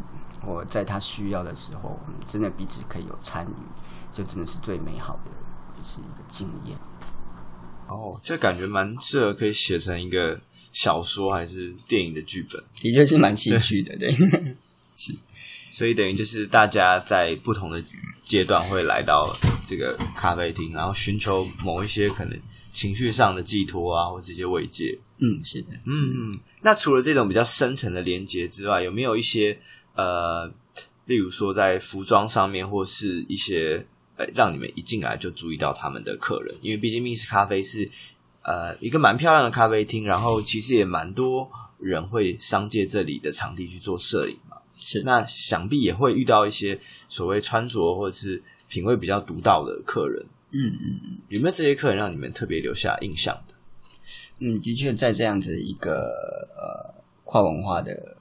我在他需要的时候，我们真的彼此可以有参与，就真的是最美好的，就是一个经验。哦，这感觉蛮适合可以写成一个小说还是电影的剧本，的确是蛮戏剧的，对 是。所以等于就是大家在不同的阶段会来到这个咖啡厅，然后寻求某一些可能情绪上的寄托啊，或者一些慰藉。嗯，是的。嗯嗯。那除了这种比较深层的连接之外，有没有一些呃，例如说在服装上面，或是一些呃，让你们一进来就注意到他们的客人？因为毕竟密室咖啡是呃一个蛮漂亮的咖啡厅，然后其实也蛮多人会商借这里的场地去做摄影。是，那想必也会遇到一些所谓穿着或者是品味比较独到的客人。嗯嗯嗯，有没有这些客人让你们特别留下印象的？嗯，的确，在这样子一个呃跨文化的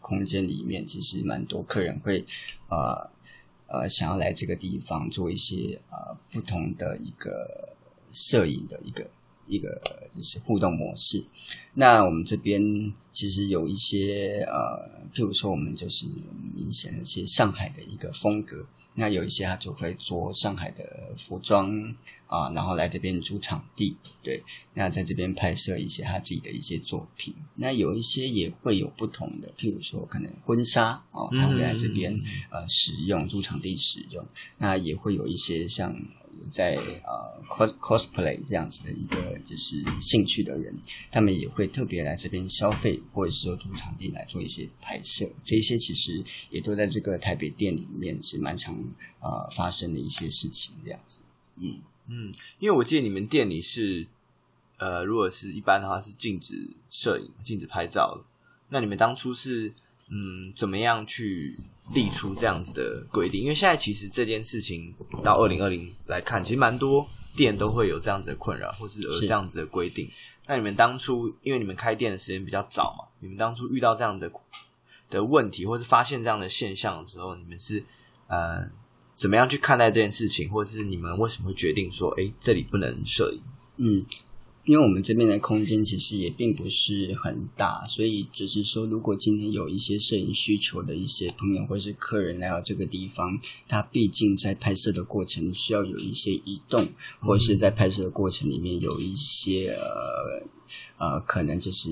空间里面，其实蛮多客人会呃呃想要来这个地方做一些呃不同的一个摄影的一个。一个就是互动模式，那我们这边其实有一些呃，譬如说我们就是明显的一些上海的一个风格，那有一些他就会做上海的服装啊，然后来这边租场地，对，那在这边拍摄一些他自己的一些作品，那有一些也会有不同的，譬如说可能婚纱哦，他会来这边呃使用租场地使用，那也会有一些像。在呃 cos cosplay 这样子的一个就是兴趣的人，他们也会特别来这边消费，或者是说租场地来做一些拍摄。这一些其实也都在这个台北店里面是蛮常呃发生的一些事情这样子。嗯嗯，因为我记得你们店里是呃，如果是一般的话是禁止摄影、禁止拍照的。那你们当初是嗯怎么样去？立出这样子的规定，因为现在其实这件事情到二零二零来看，其实蛮多店都会有这样子的困扰，或是有这样子的规定。那你们当初因为你们开店的时间比较早嘛，你们当初遇到这样的的问题，或是发现这样的现象的时候，你们是呃怎么样去看待这件事情，或是你们为什么会决定说，哎，这里不能摄影？嗯。因为我们这边的空间其实也并不是很大，所以只是说，如果今天有一些摄影需求的一些朋友或是客人来到这个地方，他毕竟在拍摄的过程需要有一些移动，或者是在拍摄的过程里面有一些呃呃，可能就是。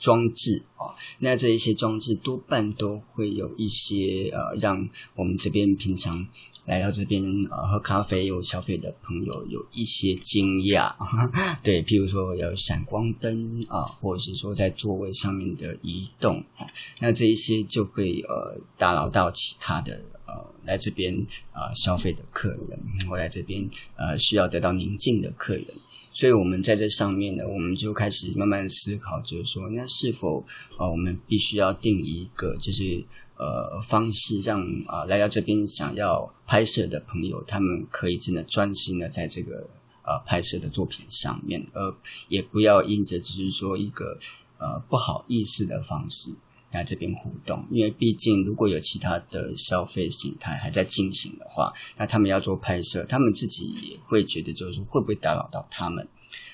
装置啊，那这一些装置多半都会有一些呃，让我们这边平常来到这边呃喝咖啡有消费的朋友有一些惊讶，对，譬如说有闪光灯啊，或者是说在座位上面的移动啊，那这一些就会呃打扰到其他的呃来这边呃消费的客人，或来这边呃需要得到宁静的客人。所以，我们在这上面呢，我们就开始慢慢思考，就是说，那是否啊、呃，我们必须要定一个，就是呃方式让，啊来到这边想要拍摄的朋友，他们可以真的专心的在这个呃拍摄的作品上面，而也不要因着只是说一个呃不好意思的方式来这边互动，因为毕竟如果有其他的消费形态还在进行的话，那他们要做拍摄，他们自己也会觉得就是会不会打扰到他们。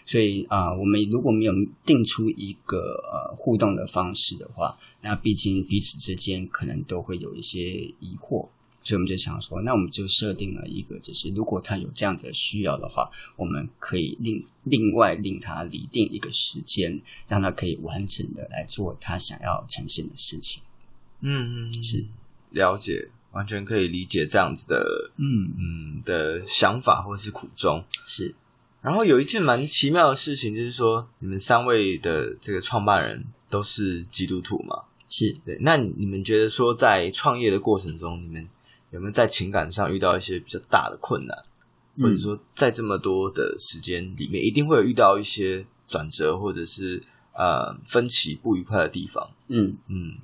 所以啊、呃，我们如果没有定出一个呃互动的方式的话，那毕竟彼此之间可能都会有一些疑惑，所以我们就想说，那我们就设定了一个，就是如果他有这样子的需要的话，我们可以另另外令他拟定一个时间，让他可以完整的来做他想要呈现的事情。嗯嗯，是了解，完全可以理解这样子的，嗯嗯的想法或是苦衷是。然后有一件蛮奇妙的事情，就是说你们三位的这个创办人都是基督徒嘛？是对。那你们觉得说在创业的过程中，你们有没有在情感上遇到一些比较大的困难？嗯、或者说在这么多的时间里面，一定会有遇到一些转折，或者是呃分歧不愉快的地方？嗯嗯。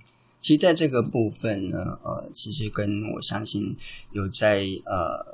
其实在这个部分呢，呃，其实跟我相信有在呃。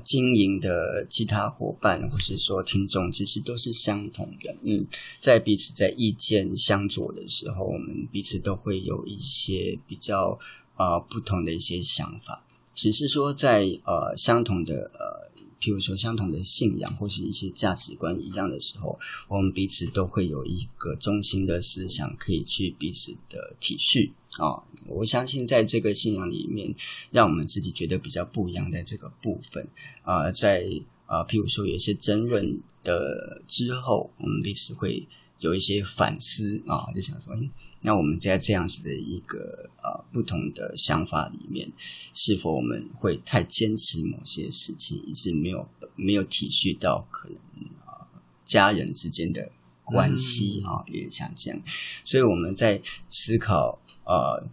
经营的其他伙伴，或是说听众，其实都是相同的。嗯，在彼此在意见相左的时候，我们彼此都会有一些比较呃不同的一些想法。只是说在呃相同的呃。譬如说，相同的信仰或是一些价值观一样的时候，我们彼此都会有一个中心的思想，可以去彼此的体恤啊、哦。我相信，在这个信仰里面，让我们自己觉得比较不一样，的这个部分啊、呃，在啊、呃，譬如说有一些争论的之后，我们彼此会。有一些反思啊，就想说，那我们在这样子的一个呃不同的想法里面，是否我们会太坚持某些事情，以致没有没有体恤到可能啊家人之间的关系啊，有点像这样，所以我们在思考呃。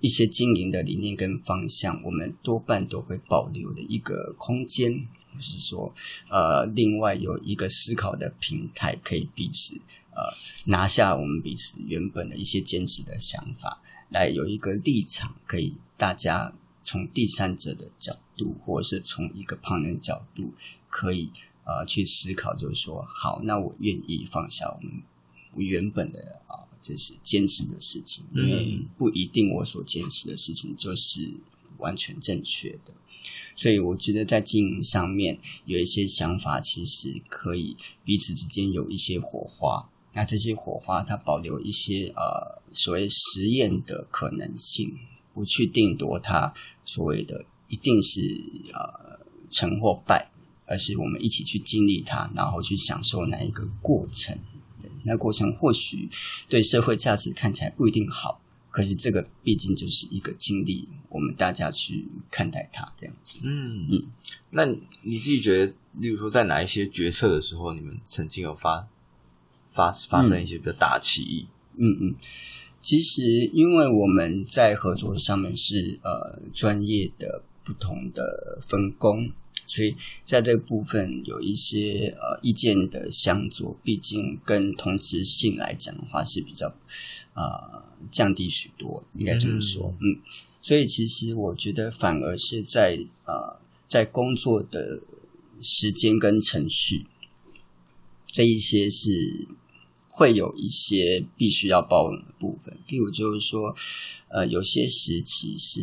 一些经营的理念跟方向，我们多半都会保留的一个空间，就是说，呃，另外有一个思考的平台，可以彼此呃拿下我们彼此原本的一些坚持的想法，来有一个立场，可以大家从第三者的角度，或者是从一个旁人的角度，可以呃去思考，就是说，好，那我愿意放下我们原本的啊。这是坚持的事情，因为不一定我所坚持的事情就是完全正确的，所以我觉得在经营上面有一些想法，其实可以彼此之间有一些火花。那这些火花，它保留一些呃所谓实验的可能性，不去定夺它所谓的一定是呃成或败，而是我们一起去经历它，然后去享受那一个过程。那过程或许对社会价值看起来不一定好，可是这个毕竟就是一个经历，我们大家去看待它这样子。嗯嗯，那你自己觉得，例如说在哪一些决策的时候，你们曾经有发发发生一些比较大的歧义？嗯嗯，其实因为我们在合作上面是呃专业的不同的分工。所以在这个部分有一些呃意见的相左，毕竟跟同质性来讲的话是比较呃降低许多，应该这么说。嗯，嗯，所以其实我觉得反而是在呃在工作的时间跟程序这一些是。会有一些必须要包容的部分，譬如就是说，呃，有些时期是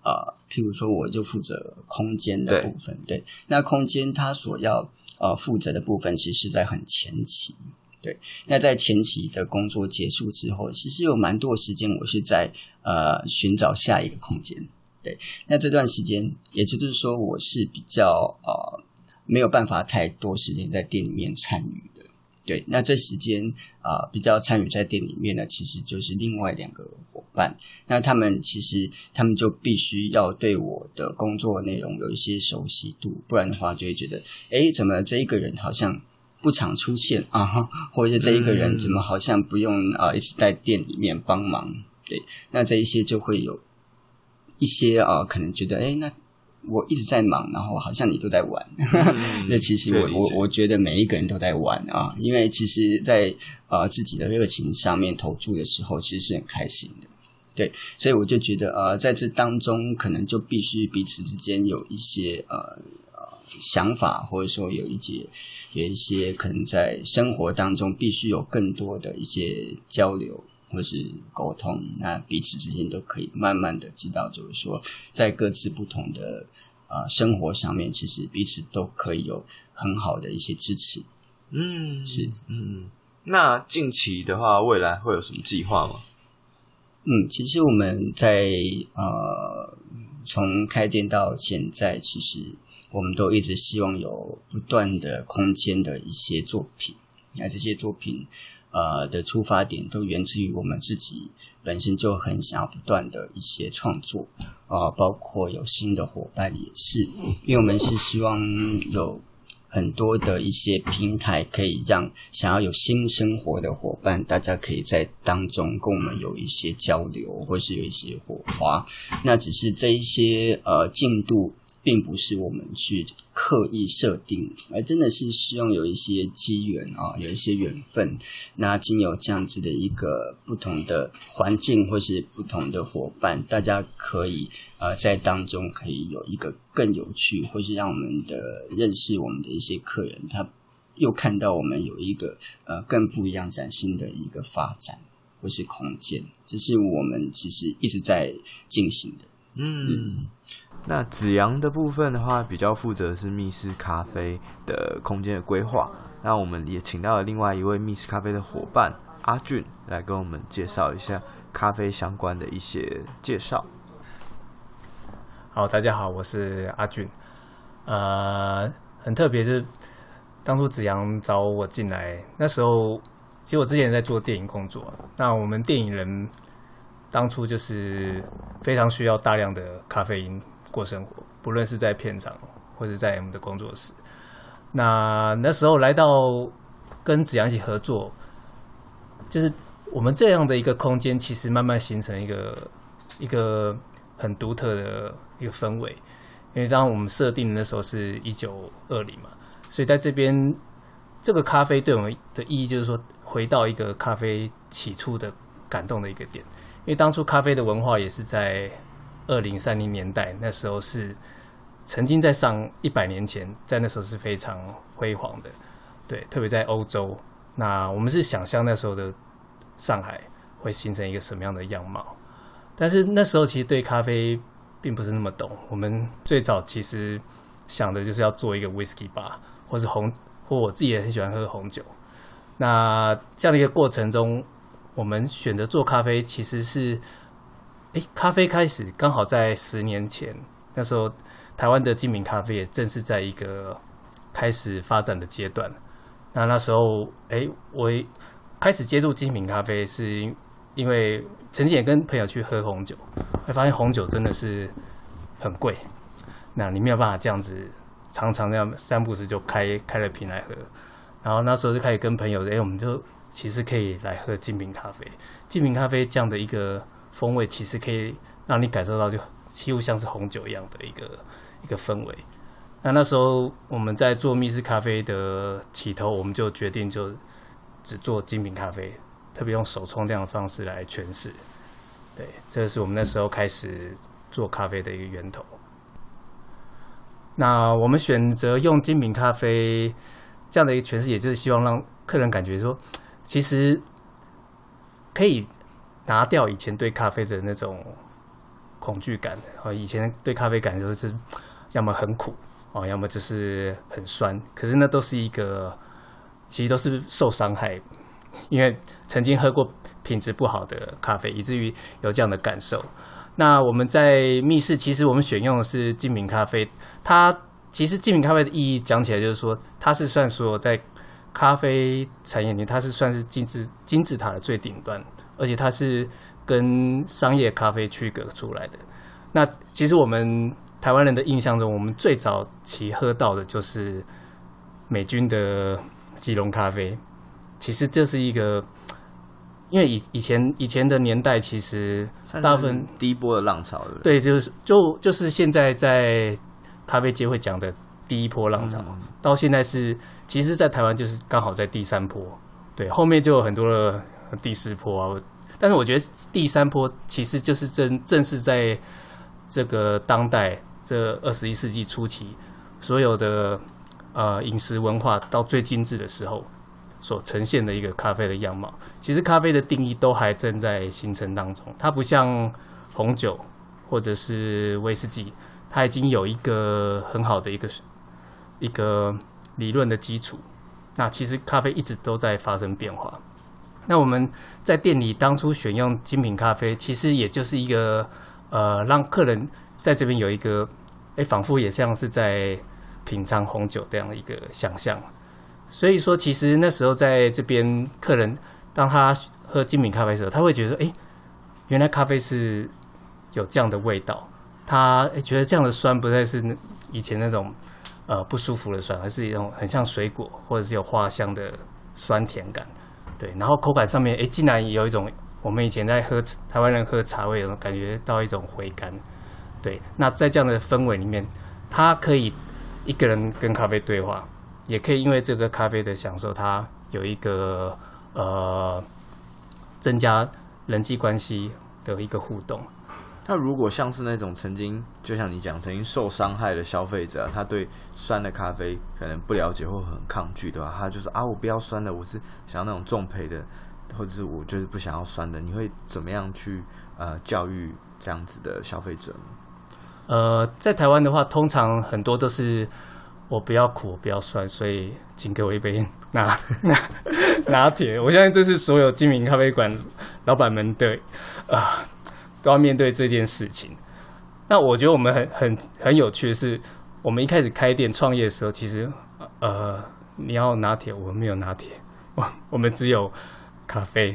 啊、呃，譬如说我就负责空间的部分，对，对，那空间它所要呃负责的部分，其实是在很前期，对，那在前期的工作结束之后，其实有蛮多时间我是在呃寻找下一个空间，对，那这段时间，也就是说我是比较呃没有办法太多时间在店里面参与。对，那这时间啊、呃，比较参与在店里面呢，其实就是另外两个伙伴。那他们其实他们就必须要对我的工作内容有一些熟悉度，不然的话就会觉得，哎，怎么这一个人好像不常出现啊？或者是这一个人怎么好像不用啊、呃、一直在店里面帮忙？对，那这一些就会有一些啊、呃，可能觉得，哎，那。我一直在忙，然后好像你都在玩。那、嗯、其实我我我觉得每一个人都在玩啊，因为其实在，在呃自己的热情上面投注的时候，其实是很开心的。对，所以我就觉得呃，在这当中可能就必须彼此之间有一些呃呃想法，或者说有一些有一些可能在生活当中必须有更多的一些交流。或是沟通，那彼此之间都可以慢慢的知道，就是说在各自不同的呃生活上面，其实彼此都可以有很好的一些支持。嗯，是，嗯，那近期的话，未来会有什么计划吗？嗯，其实我们在呃从开店到现在，其实我们都一直希望有不断的空间的一些作品。那这些作品呃的出发点，都源自于我们自己本身就很想要不断的一些创作啊、包括有新的伙伴也是，因为我们是希望有。很多的一些平台可以让想要有新生活的伙伴，大家可以在当中跟我们有一些交流，或是有一些火花。那只是这一些呃进度。并不是我们去刻意设定，而真的是希望有一些机缘啊，有一些缘分。那经由这样子的一个不同的环境，或是不同的伙伴，大家可以呃在当中可以有一个更有趣，或是让我们的认识我们的一些客人，他又看到我们有一个呃更不一样、崭新的一个发展，或是空间，这是我们其实一直在进行的。嗯。嗯那子阳的部分的话，比较负责是密室咖啡的空间的规划。那我们也请到了另外一位密室咖啡的伙伴阿俊来跟我们介绍一下咖啡相关的一些介绍。好，大家好，我是阿俊。呃，很特别，是当初子阳找我进来那时候，其实我之前在做电影工作。那我们电影人当初就是非常需要大量的咖啡因。过生活，不论是在片场或者在我们的工作室。那那时候来到跟子扬一起合作，就是我们这样的一个空间，其实慢慢形成一个一个很独特的一个氛围。因为当我们设定的时候是一九二零嘛，所以在这边这个咖啡对我们的意义，就是说回到一个咖啡起初的感动的一个点。因为当初咖啡的文化也是在。二零三零年代那时候是曾经在上一百年前，在那时候是非常辉煌的，对，特别在欧洲。那我们是想象那时候的上海会形成一个什么样的样貌，但是那时候其实对咖啡并不是那么懂。我们最早其实想的就是要做一个 whisky bar，或是红，或我自己也很喜欢喝红酒。那这样的一个过程中，我们选择做咖啡其实是。哎，咖啡开始刚好在十年前，那时候台湾的精品咖啡也正是在一个开始发展的阶段。那那时候，哎，我开始接触精品咖啡，是因为曾经也跟朋友去喝红酒，会发现红酒真的是很贵。那你没有办法这样子常常这样三不时就开开了瓶来喝。然后那时候就开始跟朋友，哎，我们就其实可以来喝精品咖啡。精品咖啡这样的一个。风味其实可以让你感受到，就几乎像是红酒一样的一个一个氛围。那那时候我们在做密室咖啡的起头，我们就决定就只做精品咖啡，特别用手冲这样的方式来诠释。对，这是我们那时候开始做咖啡的一个源头。那我们选择用精品咖啡这样的一个诠释，也就是希望让客人感觉说，其实可以。拿掉以前对咖啡的那种恐惧感，啊，以前对咖啡感觉就是要么很苦哦，要么就是很酸。可是那都是一个，其实都是受伤害，因为曾经喝过品质不好的咖啡，以至于有这样的感受。那我们在密室，其实我们选用的是精品咖啡。它其实精品咖啡的意义讲起来，就是说它是算说在咖啡产业里面，它是算是金字金字塔的最顶端。而且它是跟商业咖啡区隔出来的。那其实我们台湾人的印象中，我们最早期喝到的就是美军的吉隆咖啡。其实这是一个，因为以以前以前的年代，其实大部分第一波的浪潮，对，就是就就是现在在咖啡界会讲的第一波浪潮，嗯、到现在是其实，在台湾就是刚好在第三波，对，后面就有很多的。第四波啊，但是我觉得第三波其实就是正正是在这个当代这二十一世纪初期，所有的呃饮食文化到最精致的时候，所呈现的一个咖啡的样貌。其实咖啡的定义都还正在形成当中，它不像红酒或者是威士忌，它已经有一个很好的一个一个理论的基础。那其实咖啡一直都在发生变化。那我们在店里当初选用精品咖啡，其实也就是一个呃，让客人在这边有一个，哎，仿佛也像是在品尝红酒这样的一个想象。所以说，其实那时候在这边，客人当他喝精品咖啡的时候，他会觉得，哎，原来咖啡是有这样的味道。他觉得这样的酸不再是以前那种呃不舒服的酸，而是一种很像水果或者是有花香的酸甜感。对，然后口感上面，哎，竟然有一种我们以前在喝台湾人喝茶味，有感觉到一种回甘。对，那在这样的氛围里面，他可以一个人跟咖啡对话，也可以因为这个咖啡的享受，他有一个呃增加人际关系的一个互动。那如果像是那种曾经，就像你讲，曾经受伤害的消费者，他对酸的咖啡可能不了解或很抗拒的话，他就是啊，我不要酸的，我是想要那种重焙的，或者是我就是不想要酸的。你会怎么样去呃教育这样子的消费者呢？呃，在台湾的话，通常很多都是我不要苦，我不要酸，所以请给我一杯拿 拿拿铁。我相信这是所有精品咖啡馆老板们的啊。都要面对这件事情。那我觉得我们很很很有趣的是，我们一开始开店创业的时候，其实呃，你要拿铁，我们没有拿铁，我 我们只有咖啡。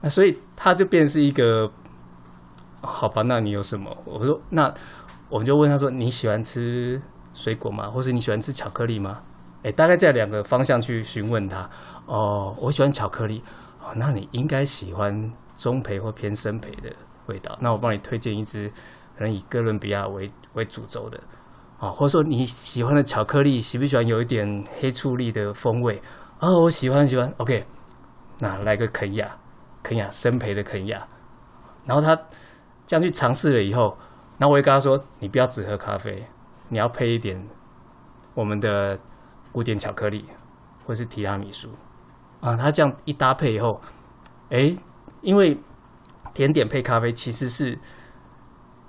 那所以他就变成是一个，好吧，那你有什么？我说那我们就问他说，你喜欢吃水果吗？或是你喜欢吃巧克力吗？哎，大概在两个方向去询问他。哦，我喜欢巧克力。哦，那你应该喜欢中培或偏深培的。味道，那我帮你推荐一支可能以哥伦比亚为为主轴的啊，或者说你喜欢的巧克力，喜不喜欢有一点黑醋栗的风味啊？我喜欢喜欢，OK，那来个肯亚，肯亚生培的肯亚，然后他这样去尝试了以后，那我会跟他说，你不要只喝咖啡，你要配一点我们的古典巧克力或是提拉米苏啊。他这样一搭配以后，哎，因为。甜点配咖啡，其实是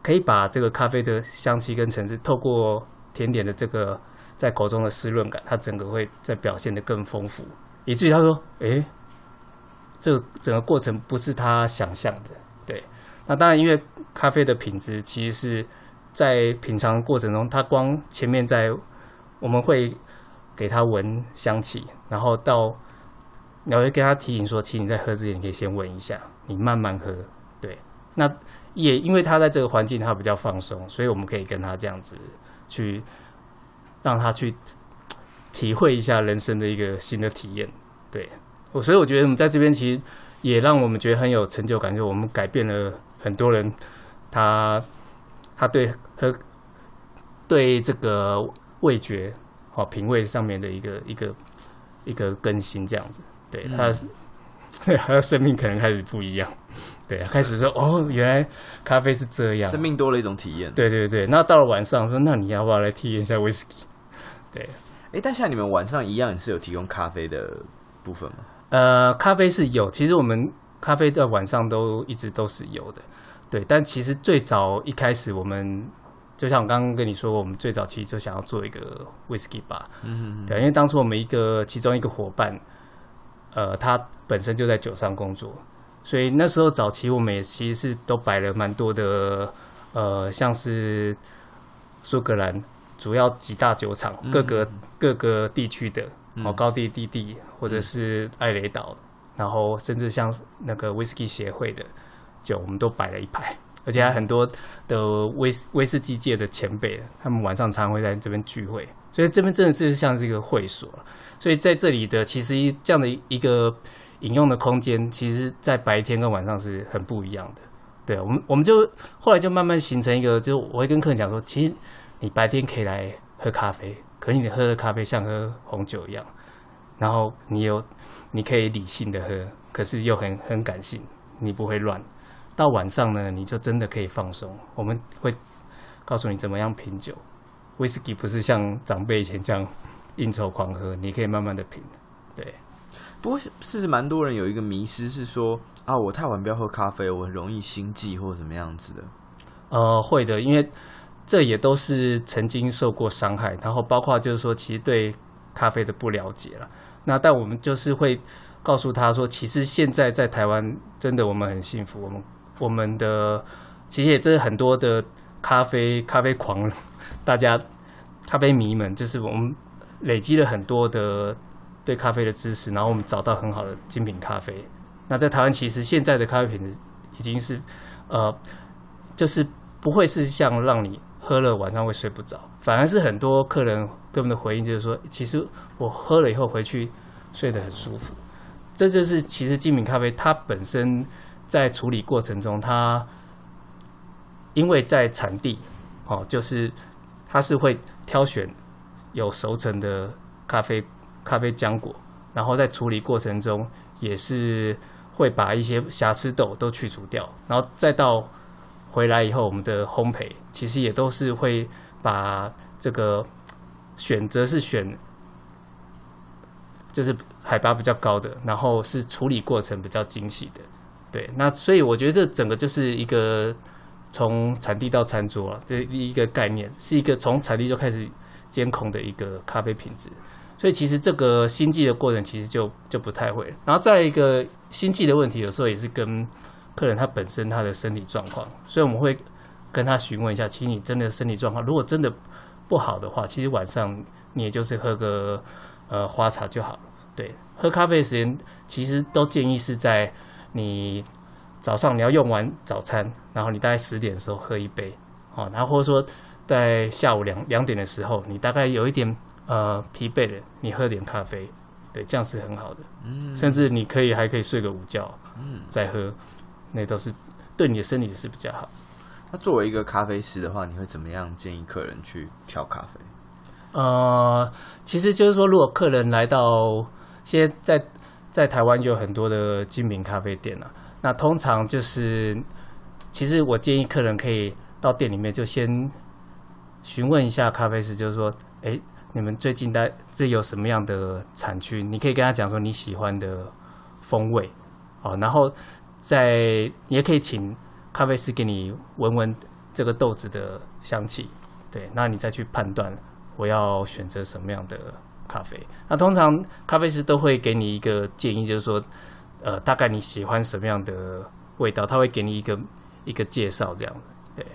可以把这个咖啡的香气跟层次，透过甜点的这个在口中的湿润感，它整个会再表现得更丰富，以至于他说：“诶，这个整个过程不是他想象的。”对，那当然，因为咖啡的品质其实是在品尝过程中，它光前面在我们会给他闻香气，然后到。你会跟他提醒说，请你在喝之前，你可以先闻一下，你慢慢喝。对，那也因为他在这个环境，他比较放松，所以我们可以跟他这样子去让他去体会一下人生的一个新的体验。对，我所以我觉得我们在这边其实也让我们觉得很有成就感，就我们改变了很多人，他他对喝对这个味觉好品味上面的一个一个一个更新，这样子。对，他是，对，他的生命可能开始不一样。对，开始说哦，原来咖啡是这样，生命多了一种体验。对对对，那到了晚上说，那你要不要来体验一下威士忌？对，哎，但像你们晚上一样，也是有提供咖啡的部分吗？呃，咖啡是有，其实我们咖啡在晚上都一直都是有的。对，但其实最早一开始我们。就像我刚刚跟你说，我们最早其实就想要做一个 whisky bar，嗯，对，因为当初我们一个其中一个伙伴，呃，他本身就在酒商工作，所以那时候早期我们也其实是都摆了蛮多的，呃，像是苏格兰主要几大酒厂，各个各个地区的，哦，高地地地或者是艾雷岛，然后甚至像那个 whisky 协会的酒，我们都摆了一排。而且还很多的威威士忌界的前辈，他们晚上常常会在这边聚会，所以这边真的是像是一个会所。所以在这里的其实这样的一个饮用的空间，其实在白天跟晚上是很不一样的。对，我们我们就后来就慢慢形成一个，就我会跟客人讲说，其实你白天可以来喝咖啡，可是你喝的咖啡像喝红酒一样，然后你有你可以理性的喝，可是又很很感性，你不会乱。到晚上呢，你就真的可以放松。我们会告诉你怎么样品酒。威士忌不是像长辈以前这样应酬狂喝，你可以慢慢的品。对，不过是蛮多人有一个迷失是说啊，我太晚不要喝咖啡，我很容易心悸或者怎么样子的。呃，会的，因为这也都是曾经受过伤害，然后包括就是说，其实对咖啡的不了解了。那但我们就是会告诉他说，其实现在在台湾真的我们很幸福，我们我们的其实也真的很多的咖啡咖啡狂，大家咖啡迷们，就是我们累积了很多的。对咖啡的知识，然后我们找到很好的精品咖啡。那在台湾，其实现在的咖啡品质已经是，呃，就是不会是像让你喝了晚上会睡不着，反而是很多客人给我们的回应就是说，其实我喝了以后回去睡得很舒服。这就是其实精品咖啡它本身在处理过程中，它因为在产地哦，就是它是会挑选有熟成的咖啡。咖啡浆果，然后在处理过程中也是会把一些瑕疵豆都去除掉，然后再到回来以后，我们的烘焙其实也都是会把这个选择是选，就是海拔比较高的，然后是处理过程比较精细的，对，那所以我觉得这整个就是一个从产地到餐桌啊，这一个概念，是一个从产地就开始监控的一个咖啡品质。所以其实这个心悸的过程其实就就不太会，然后再一个心悸的问题，有时候也是跟客人他本身他的身体状况，所以我们会跟他询问一下，其实你真的身体状况如果真的不好的话，其实晚上你也就是喝个呃花茶就好了。对，喝咖啡的时间其实都建议是在你早上你要用完早餐，然后你大概十点的时候喝一杯，好，然后或者说在下午两两点的时候，你大概有一点。呃，疲惫了，你喝点咖啡，对，这样是很好的。嗯，甚至你可以还可以睡个午觉，嗯，再喝，那都是对你的身体是比较好。那作为一个咖啡师的话，你会怎么样建议客人去调咖啡？呃，其实就是说，如果客人来到，现在在在台湾就有很多的精品咖啡店了，那通常就是，其实我建议客人可以到店里面就先询问一下咖啡师，就是说，哎。你们最近在这有什么样的产区？你可以跟他讲说你喜欢的风味，哦，然后再你也可以请咖啡师给你闻闻这个豆子的香气，对，那你再去判断我要选择什么样的咖啡。那通常咖啡师都会给你一个建议，就是说，呃，大概你喜欢什么样的味道，他会给你一个一个介绍，这样，对。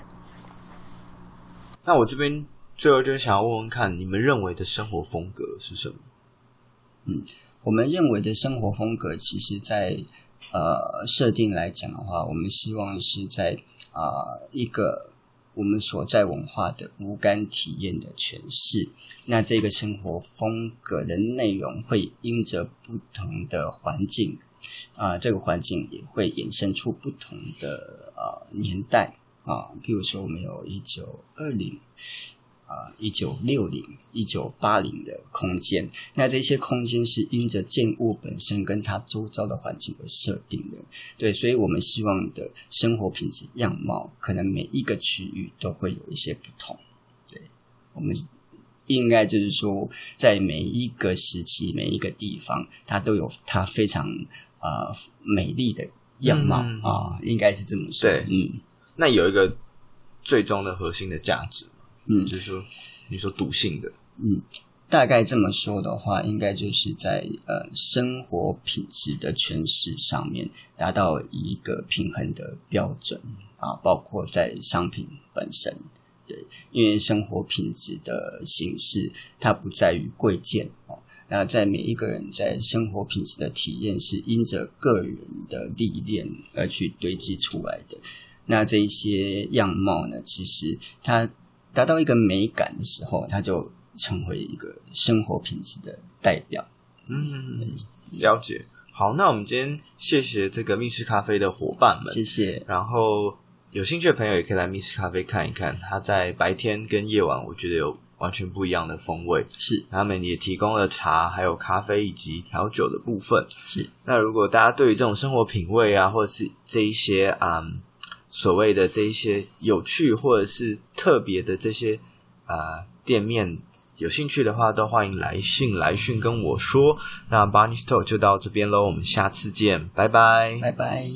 那我这边。最后就想要问问看，你们认为的生活风格是什么？嗯，我们认为的生活风格，其实在呃设定来讲的话，我们希望是在啊、呃、一个我们所在文化的无感体验的诠释。那这个生活风格的内容会因着不同的环境啊、这个环境也会衍生出不同的啊、年代啊，比如说我们有一九二零。啊，一九六零、一九八零的空间，那这些空间是因着建物本身跟它周遭的环境而设定的。对，所以我们希望的生活品质样貌，可能每一个区域都会有一些不同。对，我们应该就是说，在每一个时期、每一个地方，它都有它非常、呃、美丽的样貌、嗯、啊，应该是这么说。对，嗯，那有一个最终的核心的价值。嗯，就是说，你说笃信的，嗯，大概这么说的话，应该就是在呃生活品质的诠释上面达到一个平衡的标准啊，包括在商品本身，对，因为生活品质的形式它不在于贵贱哦，那在每一个人在生活品质的体验是因着个人的历练而去堆积出来的，那这一些样貌呢，其实它。达到一个美感的时候，它就成为一个生活品质的代表。嗯，了解。好，那我们今天谢谢这个密室咖啡的伙伴们，谢谢。然后有兴趣的朋友也可以来密室咖啡看一看，它在白天跟夜晚，我觉得有完全不一样的风味。是，他们也提供了茶、还有咖啡以及调酒的部分。是。那如果大家对于这种生活品味啊，或者是这一些啊。嗯所谓的这一些有趣或者是特别的这些啊、呃、店面有兴趣的话，都欢迎来信来讯跟我说。那 Barney Store 就到这边喽，我们下次见，拜拜，拜拜。